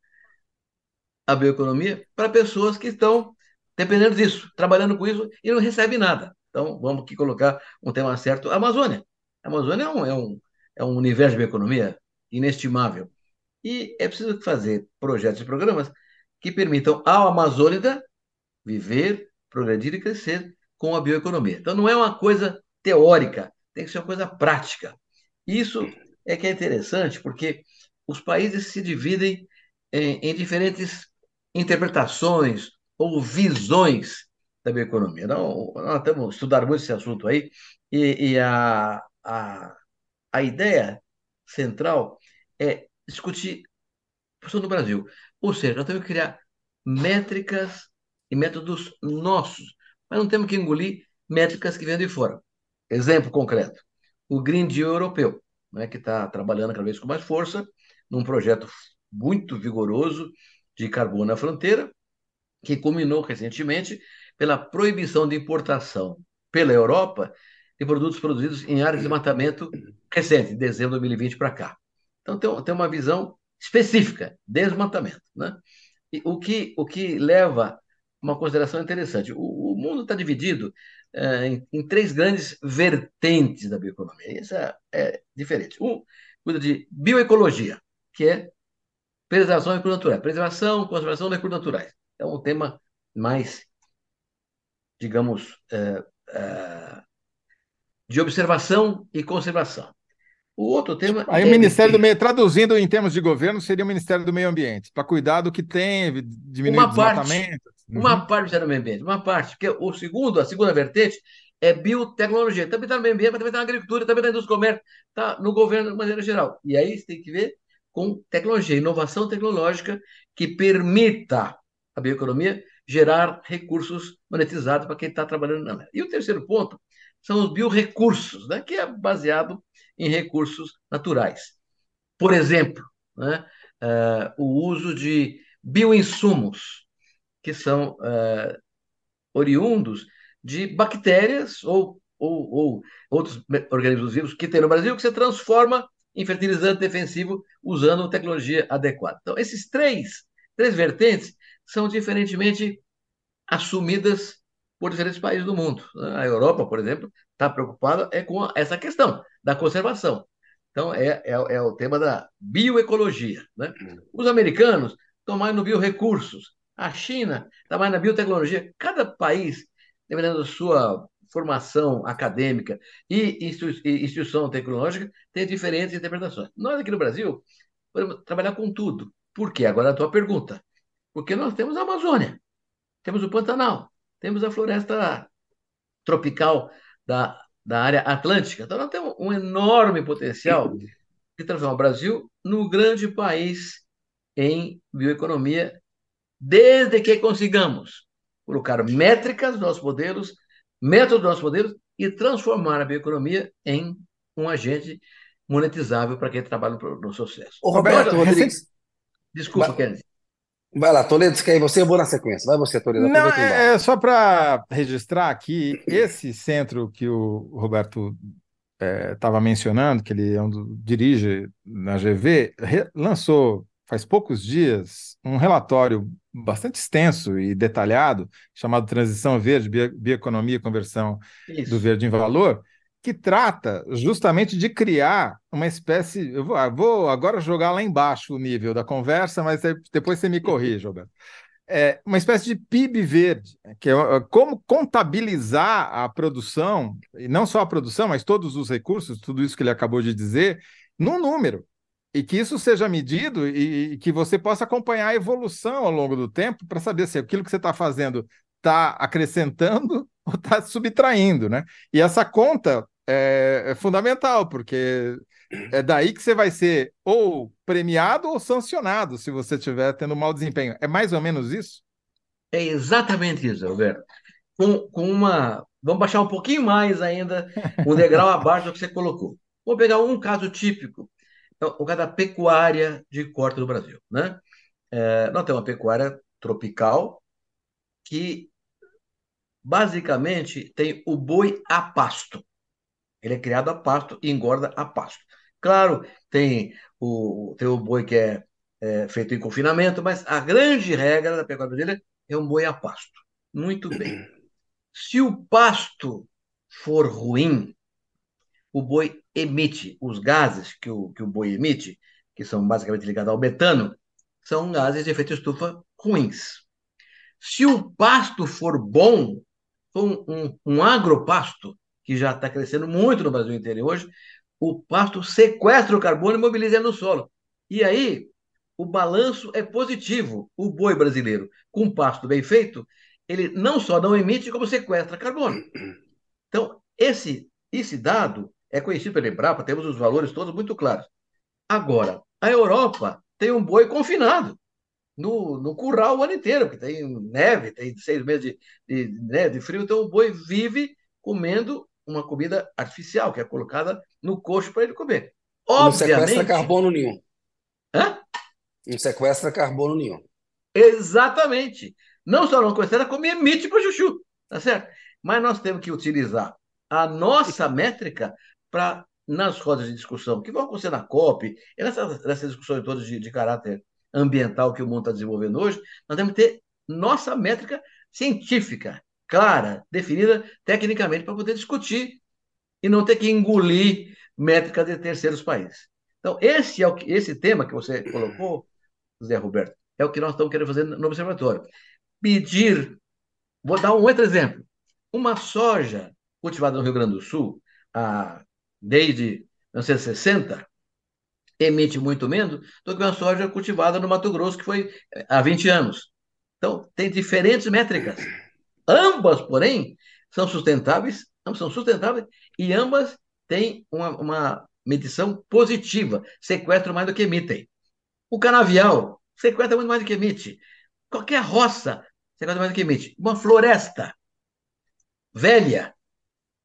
a bioeconomia para pessoas que estão dependendo disso, trabalhando com isso e não recebem nada. Então, vamos aqui colocar um tema certo: a Amazônia. A Amazônia é um, é um, é um universo de bioeconomia inestimável. E é preciso fazer projetos e programas que permitam ao amazônida viver, progredir e crescer com a bioeconomia. Então, não é uma coisa teórica, tem que ser uma coisa prática. Isso é que é interessante, porque os países se dividem em, em diferentes interpretações ou visões da bioeconomia. Então, nós temos estudado muito esse assunto aí, e, e a, a, a ideia central é discutir a questão do Brasil. Ou seja, nós temos que criar métricas e métodos nossos, mas não temos que engolir métricas que vêm de fora. Exemplo concreto: o Green Deal europeu, né, que está trabalhando cada vez com mais força num projeto muito vigoroso de carbono na fronteira, que culminou recentemente pela proibição de importação pela Europa de produtos produzidos em áreas de desmatamento recente, de dezembro de 2020 para cá. Então, tem, tem uma visão específica, desmatamento. Né? E o, que, o que leva uma consideração interessante. O, o mundo está dividido é, em, em, três grandes vertentes da bioeconomia. Isso é, é diferente. Um cuida de bioecologia, que é preservação de recursos naturais. Preservação, conservação de recursos naturais. É um tema mais, digamos, é, é, de observação e conservação. O outro tema. Aí é... o Ministério do Meio, traduzindo em termos de governo, seria o Ministério do Meio Ambiente, para cuidar do que tem, diminuir uma o desmatamento. Parte, uhum. Uma parte do Ministério do Meio Ambiente, uma parte, porque o segundo, a segunda vertente é biotecnologia. Também está no meio ambiente, mas também está na agricultura, também está na indústria comércio, está no governo de maneira geral. E aí você tem que ver com tecnologia, inovação tecnológica que permita a bioeconomia gerar recursos monetizados para quem está trabalhando na área. E o terceiro ponto são os biorecursos, né, que é baseado em recursos naturais. Por exemplo, né, uh, o uso de bioinsumos, que são uh, oriundos de bactérias ou, ou, ou, outros organismos vivos que tem no Brasil, que se transforma em fertilizante defensivo usando tecnologia adequada. Então, esses três, três vertentes são diferentemente assumidas por diferentes países do mundo. A Europa, por exemplo, está preocupada é com essa questão da conservação. Então, é, é, é o tema da bioecologia. Né? Os americanos estão mais no biorecursos. A China está mais na biotecnologia. Cada país, dependendo da sua formação acadêmica e instituição tecnológica, tem diferentes interpretações. Nós aqui no Brasil podemos trabalhar com tudo. Por quê? Agora a tua pergunta. Porque nós temos a Amazônia, temos o Pantanal, temos a floresta tropical da, da área atlântica. Então, nós temos um enorme potencial de transformar o Brasil no grande país em bioeconomia, desde que consigamos colocar métricas nos nossos modelos, métodos dos nossos modelos e transformar a bioeconomia em um agente monetizável para quem trabalha no sucesso. Ô, Roberto, Rodrigues. Desculpa, Kennedy. Vai lá, Toledo, que aí você, eu vou na sequência. Vai você, Toledo. Não, é, é só para registrar aqui, esse centro que o Roberto estava é, mencionando, que ele é um do, dirige na GV, re, lançou faz poucos dias um relatório bastante extenso e detalhado, chamado Transição Verde, Bioeconomia e Conversão Isso. do Verde em Valor, que trata justamente de criar uma espécie. Eu vou, eu vou, agora jogar lá embaixo o nível da conversa, mas depois você me corrige, Roberto. É uma espécie de PIB verde, que é, é como contabilizar a produção, e não só a produção, mas todos os recursos, tudo isso que ele acabou de dizer, num número. E que isso seja medido e, e que você possa acompanhar a evolução ao longo do tempo para saber se aquilo que você está fazendo está acrescentando *laughs* ou está subtraindo, né? E essa conta é, é fundamental, porque é daí que você vai ser ou premiado ou sancionado se você estiver tendo mau desempenho. É mais ou menos isso? É exatamente isso, Alberto. Com, com uma. Vamos baixar um pouquinho mais ainda, um degrau *laughs* abaixo do que você colocou. Vou pegar um caso típico, é o caso da pecuária de corte do Brasil. Né? É, nós temos uma pecuária tropical que basicamente tem o boi a pasto. Ele é criado a pasto e engorda a pasto. Claro, tem o, tem o boi que é, é feito em confinamento, mas a grande regra da pecuária brasileira é um boi a pasto. Muito bem. *clears throat* Se o pasto for ruim, o boi emite os gases que o, que o boi emite, que são basicamente ligados ao metano, são gases de efeito estufa ruins. Se o pasto for bom, um, um, um agropasto, que já está crescendo muito no Brasil inteiro hoje, o pasto sequestra o carbono e mobiliza ele no solo. E aí, o balanço é positivo. O boi brasileiro, com pasto bem feito, ele não só não emite, como sequestra carbono. Então, esse, esse dado é conhecido pela Embrapa, temos os valores todos muito claros. Agora, a Europa tem um boi confinado no, no curral o ano inteiro, porque tem neve, tem seis meses de, de, de, de frio, então o boi vive comendo uma comida artificial, que é colocada no coxo para ele comer. Obviamente, não sequestra carbono nenhum. Hã? Não sequestra carbono nenhum. Exatamente. Não só não sequestra, como emite para o chuchu. Tá certo? Mas nós temos que utilizar a nossa métrica para, nas rodas de discussão, que vão acontecer na COP, e nessas, nessas discussões todas de, de caráter ambiental que o mundo está desenvolvendo hoje, nós temos que ter nossa métrica científica, clara, definida tecnicamente, para poder discutir e não ter que engolir métricas de terceiros países. Então, esse, é o, esse tema que você colocou, Zé Roberto, é o que nós estamos querendo fazer no observatório. Pedir, vou dar um outro exemplo. Uma soja cultivada no Rio Grande do Sul, a, desde 1960, emite muito menos do que uma soja cultivada no Mato Grosso, que foi eh, há 20 anos. Então, tem diferentes métricas. Ambas, porém, são sustentáveis, não são sustentáveis, e ambas têm uma, uma medição positiva, sequestram mais do que emitem. O canavial sequestra muito mais do que emite. Qualquer roça sequestra mais do que emite. Uma floresta velha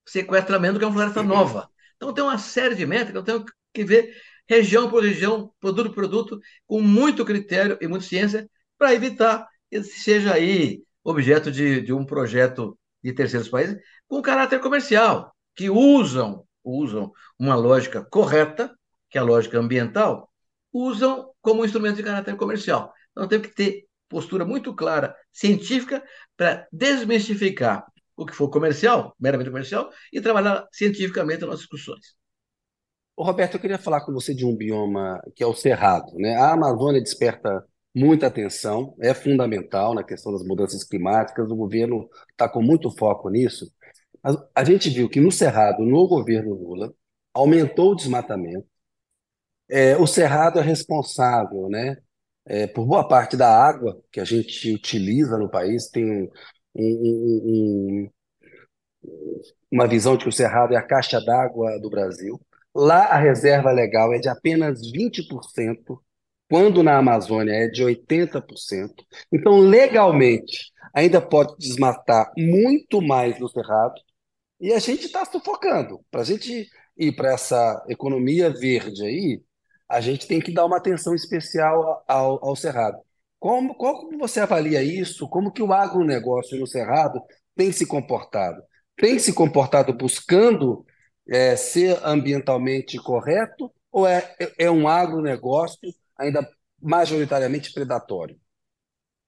sequestra menos do que uma floresta nova. Então tem uma série de métricas, eu tenho que ver região por região, produto por produto, com muito critério e muita ciência, para evitar que seja aí objeto de, de um projeto de terceiros países com caráter comercial, que usam, usam uma lógica correta, que é a lógica ambiental, usam como instrumento de caráter comercial. Então tem que ter postura muito clara, científica, para desmistificar o que for comercial, meramente comercial, e trabalhar cientificamente nas discussões. Roberto, eu queria falar com você de um bioma que é o Cerrado. Né? A Amazônia desperta muita atenção, é fundamental na questão das mudanças climáticas, o governo está com muito foco nisso. A gente viu que no Cerrado, no governo Lula, aumentou o desmatamento. É, o Cerrado é responsável né, é, por boa parte da água que a gente utiliza no país, tem um, um, uma visão de que o Cerrado é a caixa d'água do Brasil. Lá a reserva legal é de apenas 20%, quando na Amazônia é de 80%. Então, legalmente, ainda pode desmatar muito mais no Cerrado, e a gente está sufocando. Para a gente ir para essa economia verde aí, a gente tem que dar uma atenção especial ao, ao Cerrado. Como, como você avalia isso? Como que o agronegócio no Cerrado tem se comportado? Tem se comportado buscando é, ser ambientalmente correto ou é, é um agronegócio ainda majoritariamente predatório?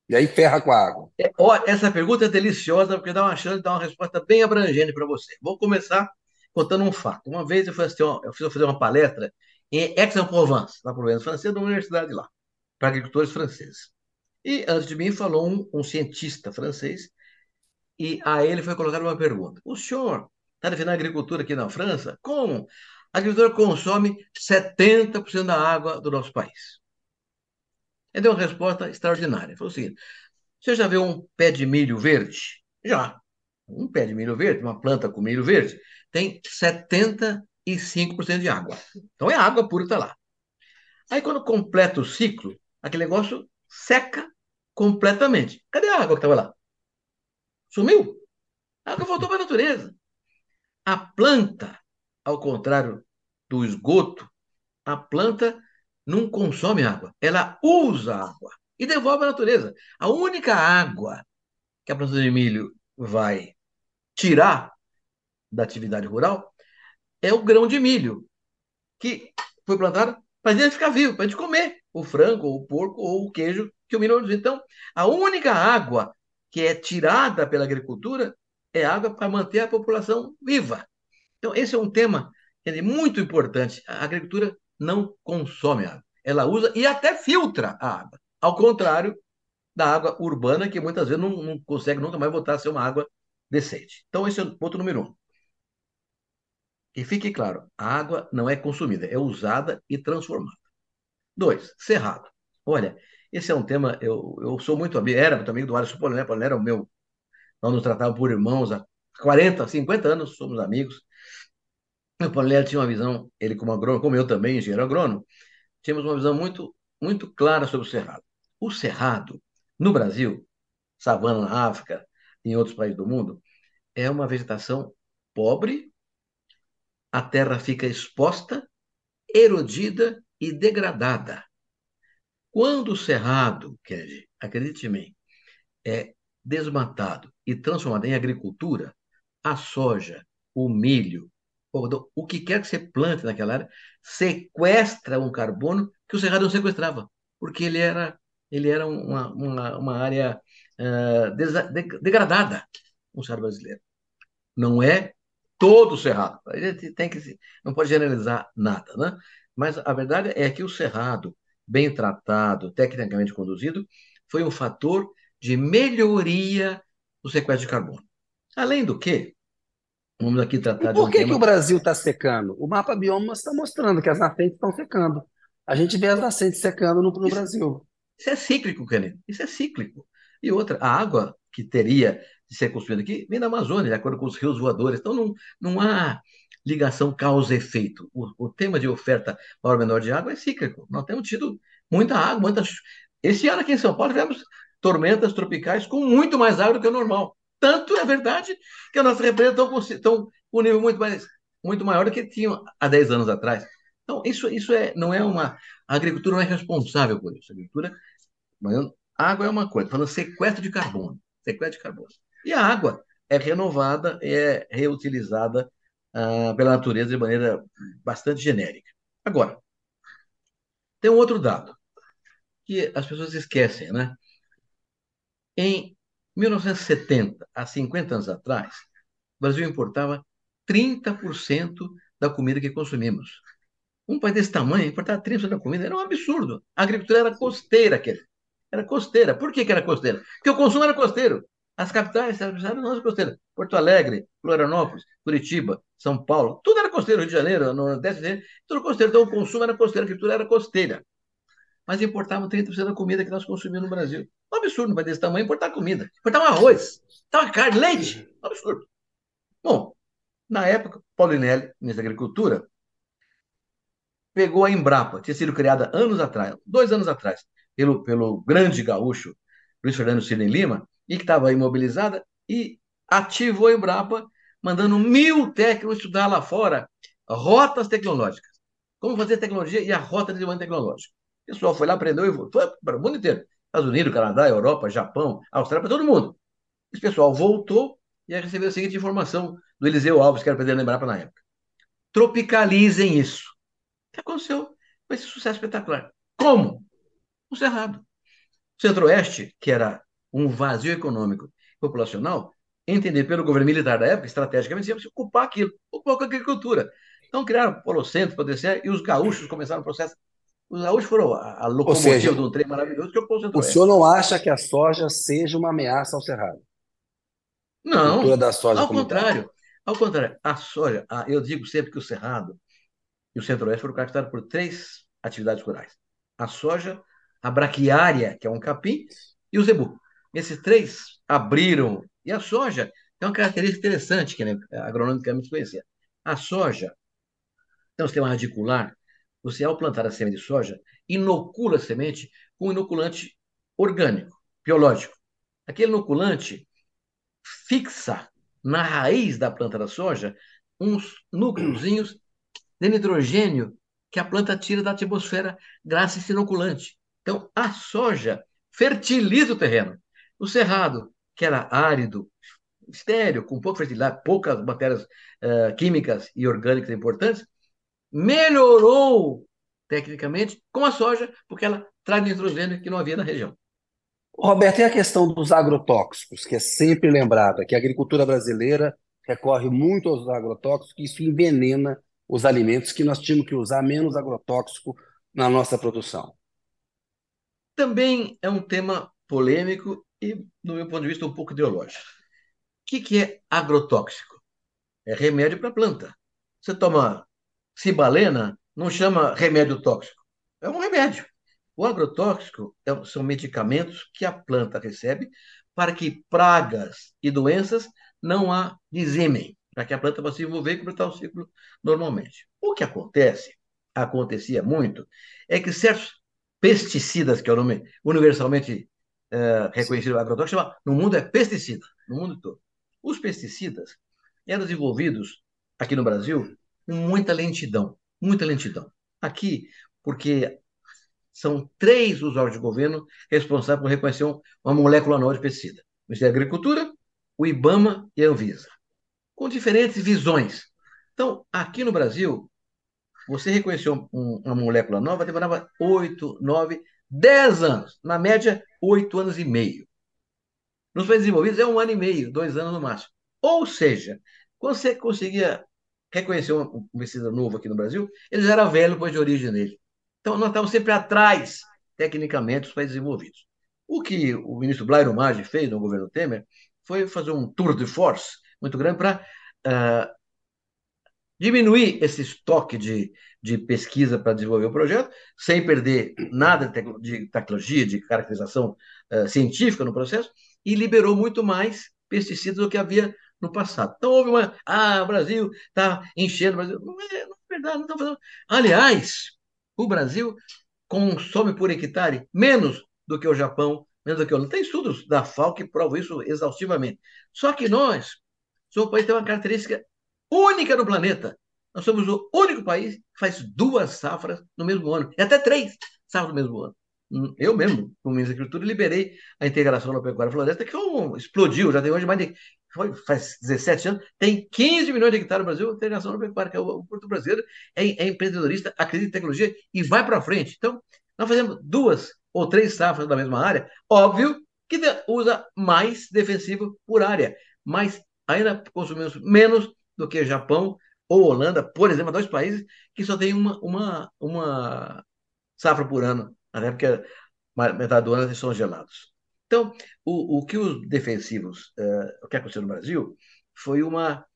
E aí ferra com a água. É, ó, essa pergunta é deliciosa porque dá uma chance de dar uma resposta bem abrangente para você. Vou começar contando um fato. Uma vez eu fui, uma, eu fui fazer uma palestra em Aix-en-Provence, na Província Francesa, numa universidade lá, para agricultores franceses. E antes de mim falou um, um cientista francês, e a ele foi colocada uma pergunta: O senhor está defendendo a agricultura aqui na França? Como? A agricultura consome 70% da água do nosso país. Ele deu uma resposta extraordinária. Falou o seguinte: Você já viu um pé de milho verde? Já. Um pé de milho verde, uma planta com milho verde, tem 75% de água. Então é água pura está lá. Aí quando completa o ciclo, aquele negócio seca completamente. Cadê a água que estava lá? Sumiu. A água voltou para a natureza. A planta, ao contrário do esgoto, a planta não consome água, ela usa água e devolve à natureza. A única água que a planta de milho vai tirar da atividade rural é o grão de milho, que foi plantado para gente ficar vivo, para a gente comer o frango, ou o porco, ou o queijo que o milho produz. Então, a única água que é tirada pela agricultura é água para manter a população viva. Então, esse é um tema é muito importante. A agricultura não consome água. Ela usa e até filtra a água. Ao contrário da água urbana, que muitas vezes não, não consegue nunca mais voltar a ser uma água decente. Então, esse é o ponto número um. E fique claro, a água não é consumida, é usada e transformada. Dois, cerrado. Olha, esse é um tema, eu, eu sou muito amigo, era muito amigo do Alisson Poliné, Poliné era o meu, nós nos tratávamos por irmãos há 40, 50 anos, somos amigos. O Poliné tinha uma visão, ele como agrônomo, como eu também, engenheiro agrônomo, tínhamos uma visão muito, muito clara sobre o cerrado. O cerrado, no Brasil, savana na África, em outros países do mundo, é uma vegetação pobre, a terra fica exposta, erodida e degradada. Quando o cerrado, Kelly, acredite em mim, é desmatado e transformado em agricultura, a soja, o milho, o que quer que você plante naquela área, sequestra um carbono que o cerrado não sequestrava, porque ele era, ele era uma, uma, uma área uh, degradada, um cerrado brasileiro. Não é todo o cerrado. A gente tem que não pode generalizar nada, né? Mas a verdade é que o cerrado bem tratado, tecnicamente conduzido, foi um fator de melhoria do sequestro de carbono. Além do que, Vamos aqui tratar e por um que, tema... que o Brasil está secando? O mapa biomas está mostrando que as nascentes estão secando. A gente vê as nascentes secando no, no Brasil. Isso é cíclico, Kennedy. Isso é cíclico. E outra, a água que teria de ser consumida aqui vem da Amazônia, de acordo com os rios voadores. Então não, não há ligação causa-efeito. O, o, tema de oferta maior ou menor de água é cíclico. Nós temos tido muita água, muita. Esse ano aqui em São Paulo tivemos tormentas tropicais com muito mais água do que o normal. Tanto é verdade que a nossa represa estão com um nível muito, mais, muito maior do que tinham há 10 anos atrás. Então, isso, isso é, não é uma. A agricultura não é responsável por isso. A agricultura. Água é uma coisa, falando sequestro de carbono. Sequestro de carbono. E a água é renovada, é reutilizada ah, pela natureza de maneira bastante genérica. Agora, tem um outro dado que as pessoas esquecem, né? Em 1970, há 50 anos atrás, o Brasil importava 30% da comida que consumimos. Um país desse tamanho importar 30% da comida era um absurdo. A agricultura era costeira, aquele. Era costeira. Por que, que era costeira? Porque o consumo era costeiro. As capitais eram nossa costeira. Porto Alegre, Florianópolis, Curitiba, São Paulo, tudo era costeiro. Rio de Janeiro, Nordeste, tudo costeiro. Então o consumo era costeiro, a agricultura era costeira. Mas importavam 30% da comida que nós consumimos no Brasil. Um absurdo, mas desse tamanho, importar comida. Importar um arroz, importar carne, leite. Um absurdo. Bom, na época, Paulinelli, ministro da Agricultura, pegou a Embrapa, tinha sido criada anos atrás, dois anos atrás, pelo, pelo grande gaúcho Luiz Fernando Sidney Lima, e que estava imobilizada, e ativou a Embrapa, mandando mil técnicos estudar lá fora rotas tecnológicas. Como fazer tecnologia e a rota de desenvolvimento tecnológico. O pessoal foi lá, aprendeu e foi para o mundo inteiro. Estados Unidos, Canadá, Europa, Japão, Austrália, para todo mundo. Esse pessoal voltou e aí recebeu a seguinte informação do Eliseu Alves, que era presidente da Embrapa na época. Tropicalizem isso que aconteceu com esse sucesso espetacular. Como? O Cerrado. O Centro-Oeste, que era um vazio econômico populacional, entender pelo governo militar da época, estrategicamente, se ocupar aquilo, ocupar com a agricultura. Então criaram polocentro, poder e os gaúchos começaram o processo. Os gaúchos foram a, a locomotiva de um trem maravilhoso que ocupou o centro O senhor não acha que a soja seja uma ameaça ao Cerrado? Não, da soja ao contrário. Ao contrário, a soja, a, eu digo sempre que o Cerrado e o Centro-Oeste foram caracterizados por três atividades rurais: a soja, a braquiária, que é um capim, e o zebu. Esses três abriram. E a soja é uma característica interessante que né, agronomicamente conhecia. A soja tem um sistema radicular. Você, ao plantar a semente de soja, inocula a semente com inoculante orgânico, biológico. Aquele inoculante fixa na raiz da planta da soja uns núcleozinhos de nitrogênio que a planta tira da atmosfera graças a esse inoculante. Então, a soja fertiliza o terreno. O cerrado, que era árido, estéreo, com pouca fertilidade, poucas matérias uh, químicas e orgânicas importantes, melhorou tecnicamente com a soja, porque ela traz nitrogênio que não havia na região. Roberto, e a questão dos agrotóxicos, que é sempre lembrada, que a agricultura brasileira recorre muito aos agrotóxicos, que isso envenena os alimentos que nós tínhamos que usar menos agrotóxico na nossa produção. Também é um tema polêmico e, do meu ponto de vista, um pouco ideológico. O que, que é agrotóxico? É remédio para planta. Você toma cibalena, não chama remédio tóxico. É um remédio. O agrotóxico é, são medicamentos que a planta recebe para que pragas e doenças não a dizimem para que a planta possa se envolver e completar o ciclo normalmente. O que acontece, acontecia muito, é que certos pesticidas, que é o nome universalmente é, reconhecido agrotóxico, no mundo é pesticida, no mundo todo. Os pesticidas eram desenvolvidos aqui no Brasil muita lentidão, muita lentidão. Aqui, porque são três os órgãos de governo responsáveis por reconhecer uma molécula nova de pesticida. O Ministério da Agricultura, o IBAMA e a Anvisa com diferentes visões. Então, aqui no Brasil, você reconheceu um, uma molécula nova, demorava 8, 9, 10 anos. Na média, 8 anos e meio. Nos países desenvolvidos é um ano e meio, dois anos no máximo. Ou seja, quando você conseguia reconhecer um, pesquisa novo aqui no Brasil, ele já era velho, pois de origem dele. Então, nós estávamos sempre atrás, tecnicamente, dos países desenvolvidos. O que o ministro Blairo Maggi fez no governo Temer foi fazer um tour de force muito grande para uh, diminuir esse estoque de, de pesquisa para desenvolver o projeto, sem perder nada de, de tecnologia, de caracterização uh, científica no processo, e liberou muito mais pesticidas do que havia no passado. Então houve uma. Ah, o Brasil está enchendo o Brasil. Não é, não é verdade, não está fazendo. Aliás, o Brasil consome por hectare menos do que o Japão, menos do que o Holanda. Tem estudos da FAO que provam isso exaustivamente. Só que nós somos um país que tem uma característica única no planeta. Nós somos o único país que faz duas safras no mesmo ano, e até três safras no mesmo ano. Hum, eu mesmo, com minha agricultura, liberei a integração na pecuária floresta, que explodiu, já tem hoje mais de. Foi, faz 17 anos, tem 15 milhões de hectares no Brasil, integração na pecuária, que é o Porto Brasileiro é, é empreendedorista, acredita em tecnologia e vai para frente. Então, nós fazemos duas ou três safras da mesma área, óbvio que usa mais defensivo por área, mas ainda consumimos menos do que Japão ou Holanda, por exemplo, dois países que só tem uma, uma, uma safra por ano, até porque metade do ano eles são gelados. Então, o, o que os defensivos, uh, o que aconteceu no Brasil, foi uma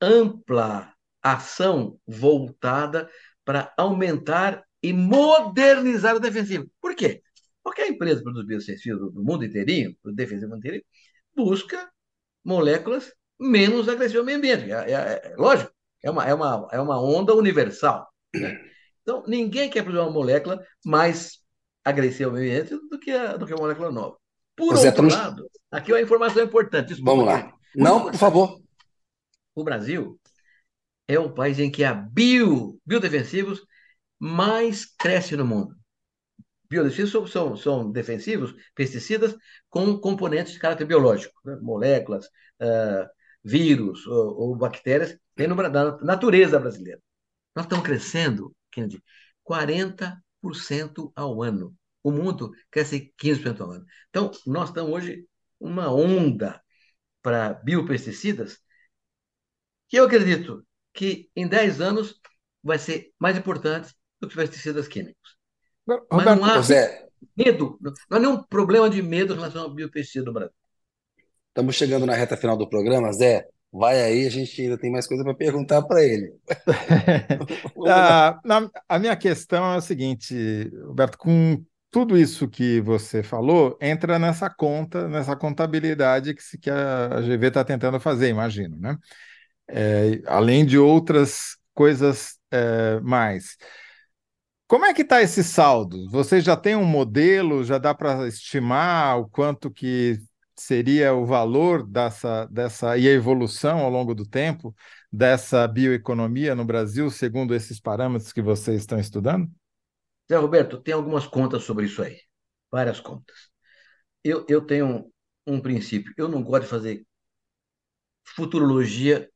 ampla ação voltada para aumentar e modernizar o defensivo. Por quê? Porque a empresa produz biodefensivos do mundo inteirinho, o defensivo inteirinho, busca moléculas menos agressivas ao meio ambiente. É, é, é, lógico, é uma, é, uma, é uma onda universal. Né? Então, ninguém quer produzir uma molécula mais agressiva ao meio ambiente do que a, do que a molécula nova. Por José, outro estamos... lado, aqui uma informação importante. Desculpa, Vamos lá. Não, por favor. O Brasil é o país em que a bio, biodefensivos mais cresce no mundo. Biodefensivos são, são defensivos, pesticidas, com componentes de caráter biológico, né? moléculas, uh, vírus ou, ou bactérias, tem no, na natureza brasileira. Nós estamos crescendo, Kennedy, 40% ao ano. O mundo cresce 15% ao ano. Então, nós estamos hoje uma onda para biopesticidas que eu acredito que em 10 anos vai ser mais importante do que pesticidas químicos. Roberto, Mas não há José, medo, não há nenhum problema de medo em relação ao biopesticida no Brasil. Estamos chegando na reta final do programa, Zé. Vai aí, a gente ainda tem mais coisa para perguntar para ele. a, *laughs* ah, na, a minha questão é o seguinte, Roberto, com tudo isso que você falou, entra nessa conta, nessa contabilidade que, se, que a GV está tentando fazer, imagino, né? É, além de outras coisas é, mais. Como é que está esse saldo? Você já tem um modelo, já dá para estimar o quanto que seria o valor dessa, dessa e a evolução ao longo do tempo dessa bioeconomia no Brasil, segundo esses parâmetros que vocês estão estudando? Zé Roberto, tem algumas contas sobre isso aí, várias contas. Eu, eu tenho um, um princípio, eu não gosto de fazer futurologia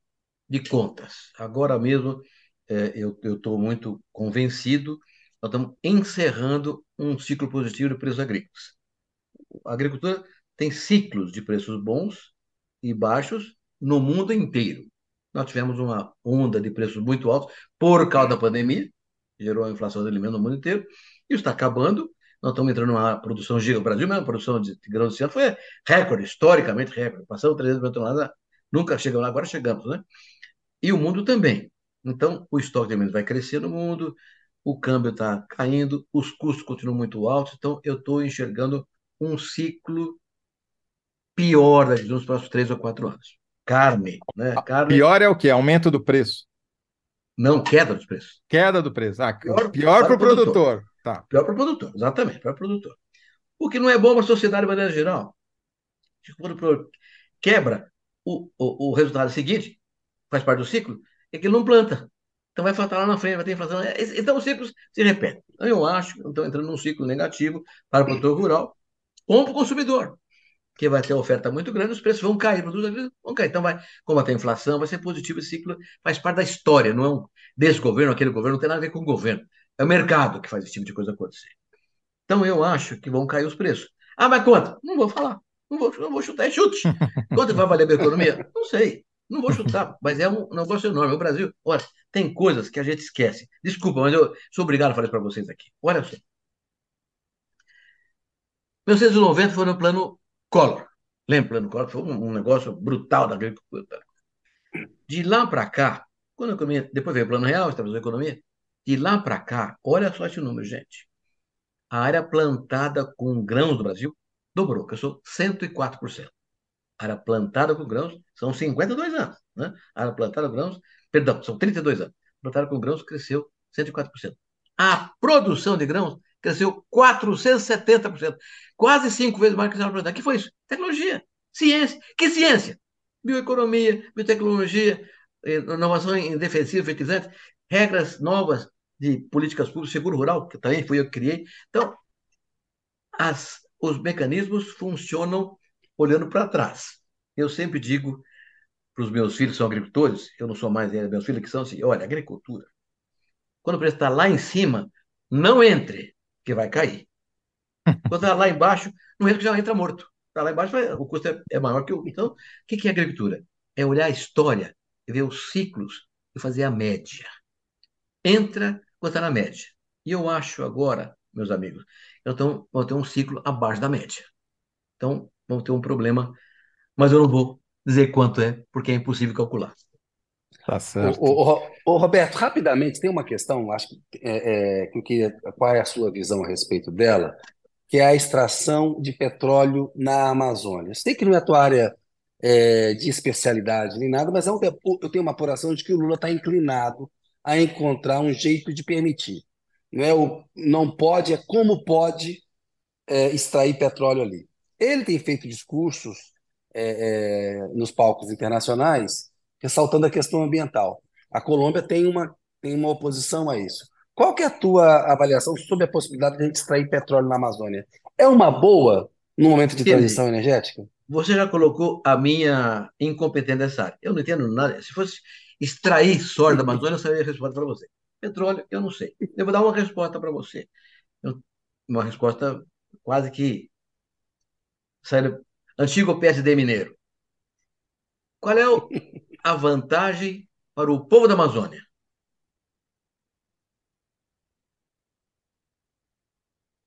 de contas. Agora mesmo é, eu estou muito convencido, nós estamos encerrando um ciclo positivo de preços agrícolas. A agricultura tem ciclos de preços bons e baixos no mundo inteiro. Nós tivemos uma onda de preços muito altos por causa da pandemia, gerou a inflação de alimentos no mundo inteiro, e está acabando. Nós estamos entrando numa produção gigante. O Brasil, mesmo, a produção de grãos esse ano foi recorde, historicamente recorde. Passamos 300 mil toneladas, nunca chegamos lá, agora chegamos, né? E o mundo também. Então, o estoque de alimentos vai crescer no mundo, o câmbio está caindo, os custos continuam muito altos, então eu estou enxergando um ciclo pior daqui nos próximos três ou quatro anos. Carne, né? Carne... Pior é o quê? Aumento do preço? Não, queda dos preços. Queda do preço. Ah, pior, pior para o produtor. produtor. Tá. Pior para o produtor, exatamente, para o produtor. O que não é bom para a sociedade de maneira geral. Quando quebra, o, o, o resultado seguinte, faz parte do ciclo, é que ele não planta. Então vai faltar lá na frente, vai ter inflação. É, então os ciclos se repetem. Então eu acho que estão entrando num ciclo negativo para o produtor rural ou para o consumidor que vai ter oferta muito grande, os preços vão cair, produtos vão cair. Então, vai, como tem inflação, vai ser positivo esse ciclo, faz parte da história, não é um desse governo, aquele governo, não tem nada a ver com o governo. É o mercado que faz esse tipo de coisa acontecer. Então, eu acho que vão cair os preços. Ah, mas quanto? Não vou falar. Não vou, não vou chutar, é chute. *laughs* Quanto vai valer a economia? Não sei. Não vou chutar, mas é um negócio enorme. O Brasil, olha, tem coisas que a gente esquece. Desculpa, mas eu sou obrigado a falar isso para vocês aqui. Olha só. 1990 foi no plano Collor. Lembra do Collor? Foi um, negócio brutal da agricultura. De lá para cá, quando a economia, depois veio o Plano Real, estamos na economia, de lá para cá, olha só esse número, gente. A área plantada com grãos do Brasil dobrou, que eu sou 104%. A área plantada com grãos são 52 anos. Né? A área plantada com grãos, perdão, são 32 anos. Plantada com grãos cresceu 104%. A produção de grãos cresceu 470%. Quase cinco vezes mais que a plantada. O que foi isso? Tecnologia, ciência. Que ciência? Bioeconomia, biotecnologia, inovação em defensivo, fertilizante, regras novas de políticas públicas, seguro rural, que também fui eu que criei. Então, as, os mecanismos funcionam olhando para trás. Eu sempre digo para os meus filhos são agricultores, eu não sou mais meus filhos que são assim, olha, agricultura, quando o preço está lá em cima, não entre, que vai cair. Quando está lá embaixo, entra que já entra morto. Está lá embaixo, o custo é, é maior que o. Então, o que é agricultura? É olhar a história, ver os ciclos e fazer a média. Entra quando está na média. E eu acho agora, meus amigos, então vamos ter um ciclo abaixo da média. Então, vamos ter um problema, mas eu não vou dizer quanto é, porque é impossível calcular. Tá certo. O, o, o, Roberto, rapidamente, tem uma questão, acho que, é, é, que eu queria, qual é a sua visão a respeito dela, que é a extração de petróleo na Amazônia. Sei que não é a tua área é, de especialidade nem nada, mas é um, eu tenho uma apuração de que o Lula está inclinado a encontrar um jeito de permitir. Não, é o, não pode, é como pode é, extrair petróleo ali. Ele tem feito discursos é, nos palcos internacionais ressaltando a questão ambiental. A Colômbia tem uma, tem uma oposição a isso. Qual que é a tua avaliação sobre a possibilidade de a gente extrair petróleo na Amazônia? É uma boa no momento de transição energética? Você já colocou a minha incompetência nessa área. Eu não entendo nada. Se fosse extrair sólido da Amazônia, eu a resposta para você. Petróleo, eu não sei. Eu vou dar uma resposta para você. uma resposta quase que antigo PSD mineiro. Qual é a vantagem para o povo da Amazônia?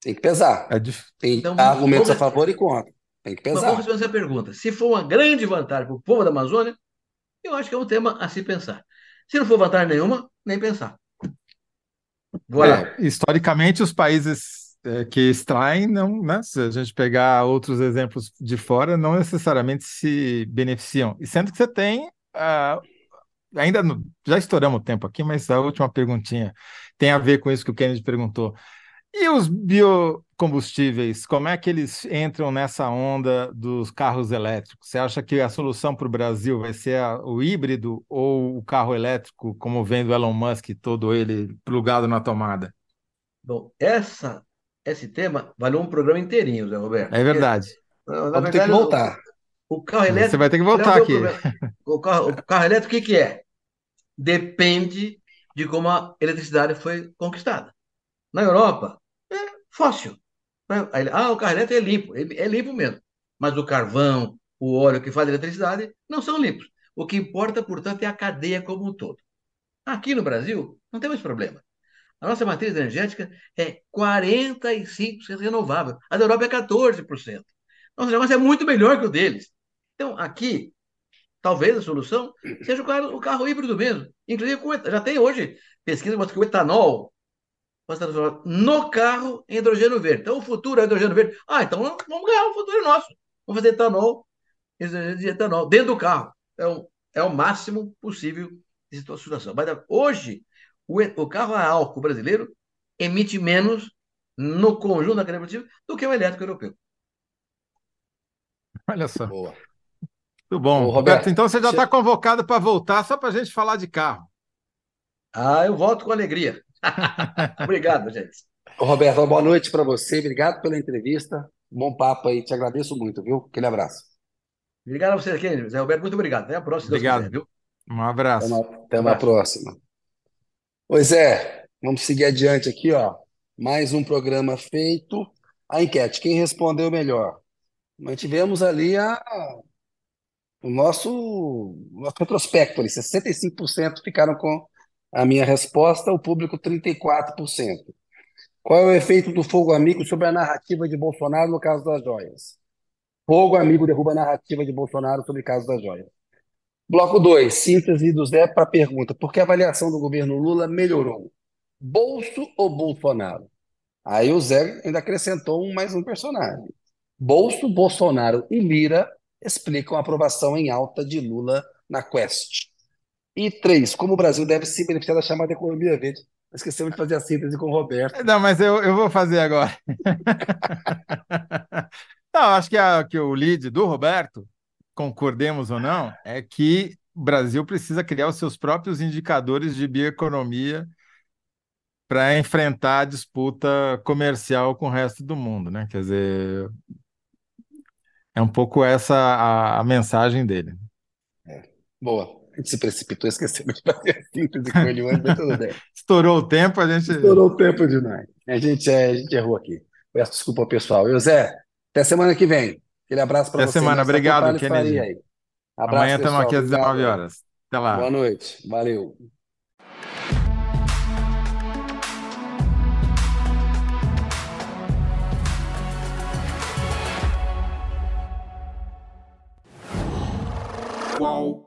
Tem que pesar. É Tem então, argumentos vamos... a favor e contra. Tem que pesar. Mas vamos responder essa pergunta. Se for uma grande vantagem para o povo da Amazônia, eu acho que é um tema a se pensar. Se não for vantagem nenhuma, nem pensar. É, historicamente, os países é, que extraem, não, né, se a gente pegar outros exemplos de fora, não necessariamente se beneficiam. E sendo que você tem, uh, ainda no, já estouramos o tempo aqui, mas a última perguntinha tem a ver com isso que o Kennedy perguntou. E os biocombustíveis, como é que eles entram nessa onda dos carros elétricos? Você acha que a solução para o Brasil vai ser a, o híbrido ou o carro elétrico, como vem do Elon Musk, todo ele plugado na tomada? Bom, essa, esse tema valeu um programa inteirinho, Zé Roberto. É verdade. Porque, na, Vamos ter que voltar. O, carro elétrico. Você vai ter que voltar aqui. O carro, o carro elétrico, o que, que é? Depende de como a eletricidade foi conquistada. Na Europa, fóssil. Né? Ah, o carro elétrico é limpo, é limpo mesmo. Mas o carvão, o óleo que faz eletricidade não são limpos. O que importa, portanto, é a cadeia como um todo. Aqui no Brasil, não temos problema. A nossa matriz energética é 45% renovável. A da Europa é 14%. Nosso negócio é muito melhor que o deles. Então, aqui, talvez a solução seja o carro, o carro híbrido mesmo. Inclusive, já tem hoje pesquisa que o etanol no carro em hidrogênio verde. Então, o futuro é hidrogênio verde. Ah, então vamos ganhar, o futuro é nosso. Vamos fazer etanol, de etanol, dentro do carro. É o, é o máximo possível de situação. Mas hoje, o, o carro a álcool brasileiro emite menos no conjunto da cadeia produtiva do que o elétrico europeu. Olha só. Boa. Muito bom. Ô, Roberto, então você já está convocado para voltar só para a gente falar de carro. Ah, eu volto com alegria. *laughs* Obrigado, gente. Roberto, boa noite para você. Obrigado pela entrevista. Bom papo aí. Te agradeço muito, viu? Aquele abraço. Obrigado a você, aqui, Zé Roberto. Muito obrigado. Até a próxima. Obrigado. Quiser, viu? Um abraço. Até, uma, a próxima. Pois é, vamos seguir adiante aqui, ó. Mais um programa feito. A enquete, quem respondeu melhor? Nós tivemos ali a, o nosso, nosso retrospecto ali, 65% ficaram com a minha resposta, o público 34%. Qual é o efeito do fogo amigo sobre a narrativa de Bolsonaro no caso das joias? Fogo amigo derruba a narrativa de Bolsonaro sobre o caso das joias. Bloco 2, síntese do Zé para a pergunta: por que a avaliação do governo Lula melhorou? Bolso ou Bolsonaro? Aí o Zé ainda acrescentou mais um personagem. Bolso, Bolsonaro e Lira explicam a aprovação em alta de Lula na Quest. E três, como o Brasil deve se beneficiar da chamada economia verde. Esquecemos de fazer a síntese com o Roberto. Não, mas eu, eu vou fazer agora. *laughs* Não, acho que, a, que o lead do Roberto, concordemos ou não, é que o Brasil precisa criar os seus próprios indicadores de bioeconomia para enfrentar a disputa comercial com o resto do mundo, né? Quer dizer, é um pouco essa a, a mensagem dele. É. Boa. A gente se precipitou, esquecemos de fazer a síntese com ele hoje, mas tudo bem. *laughs* Estourou o tempo, a gente. Estourou o tempo demais. A gente, é, a gente errou aqui. Peço desculpa ao pessoal. E Zé, até semana que vem. Aquele abraço para você. Até semana, obrigado, Kennedy. Abraço, Amanhã estamos aqui às 19 horas. Até lá. Boa noite. Valeu. Qual?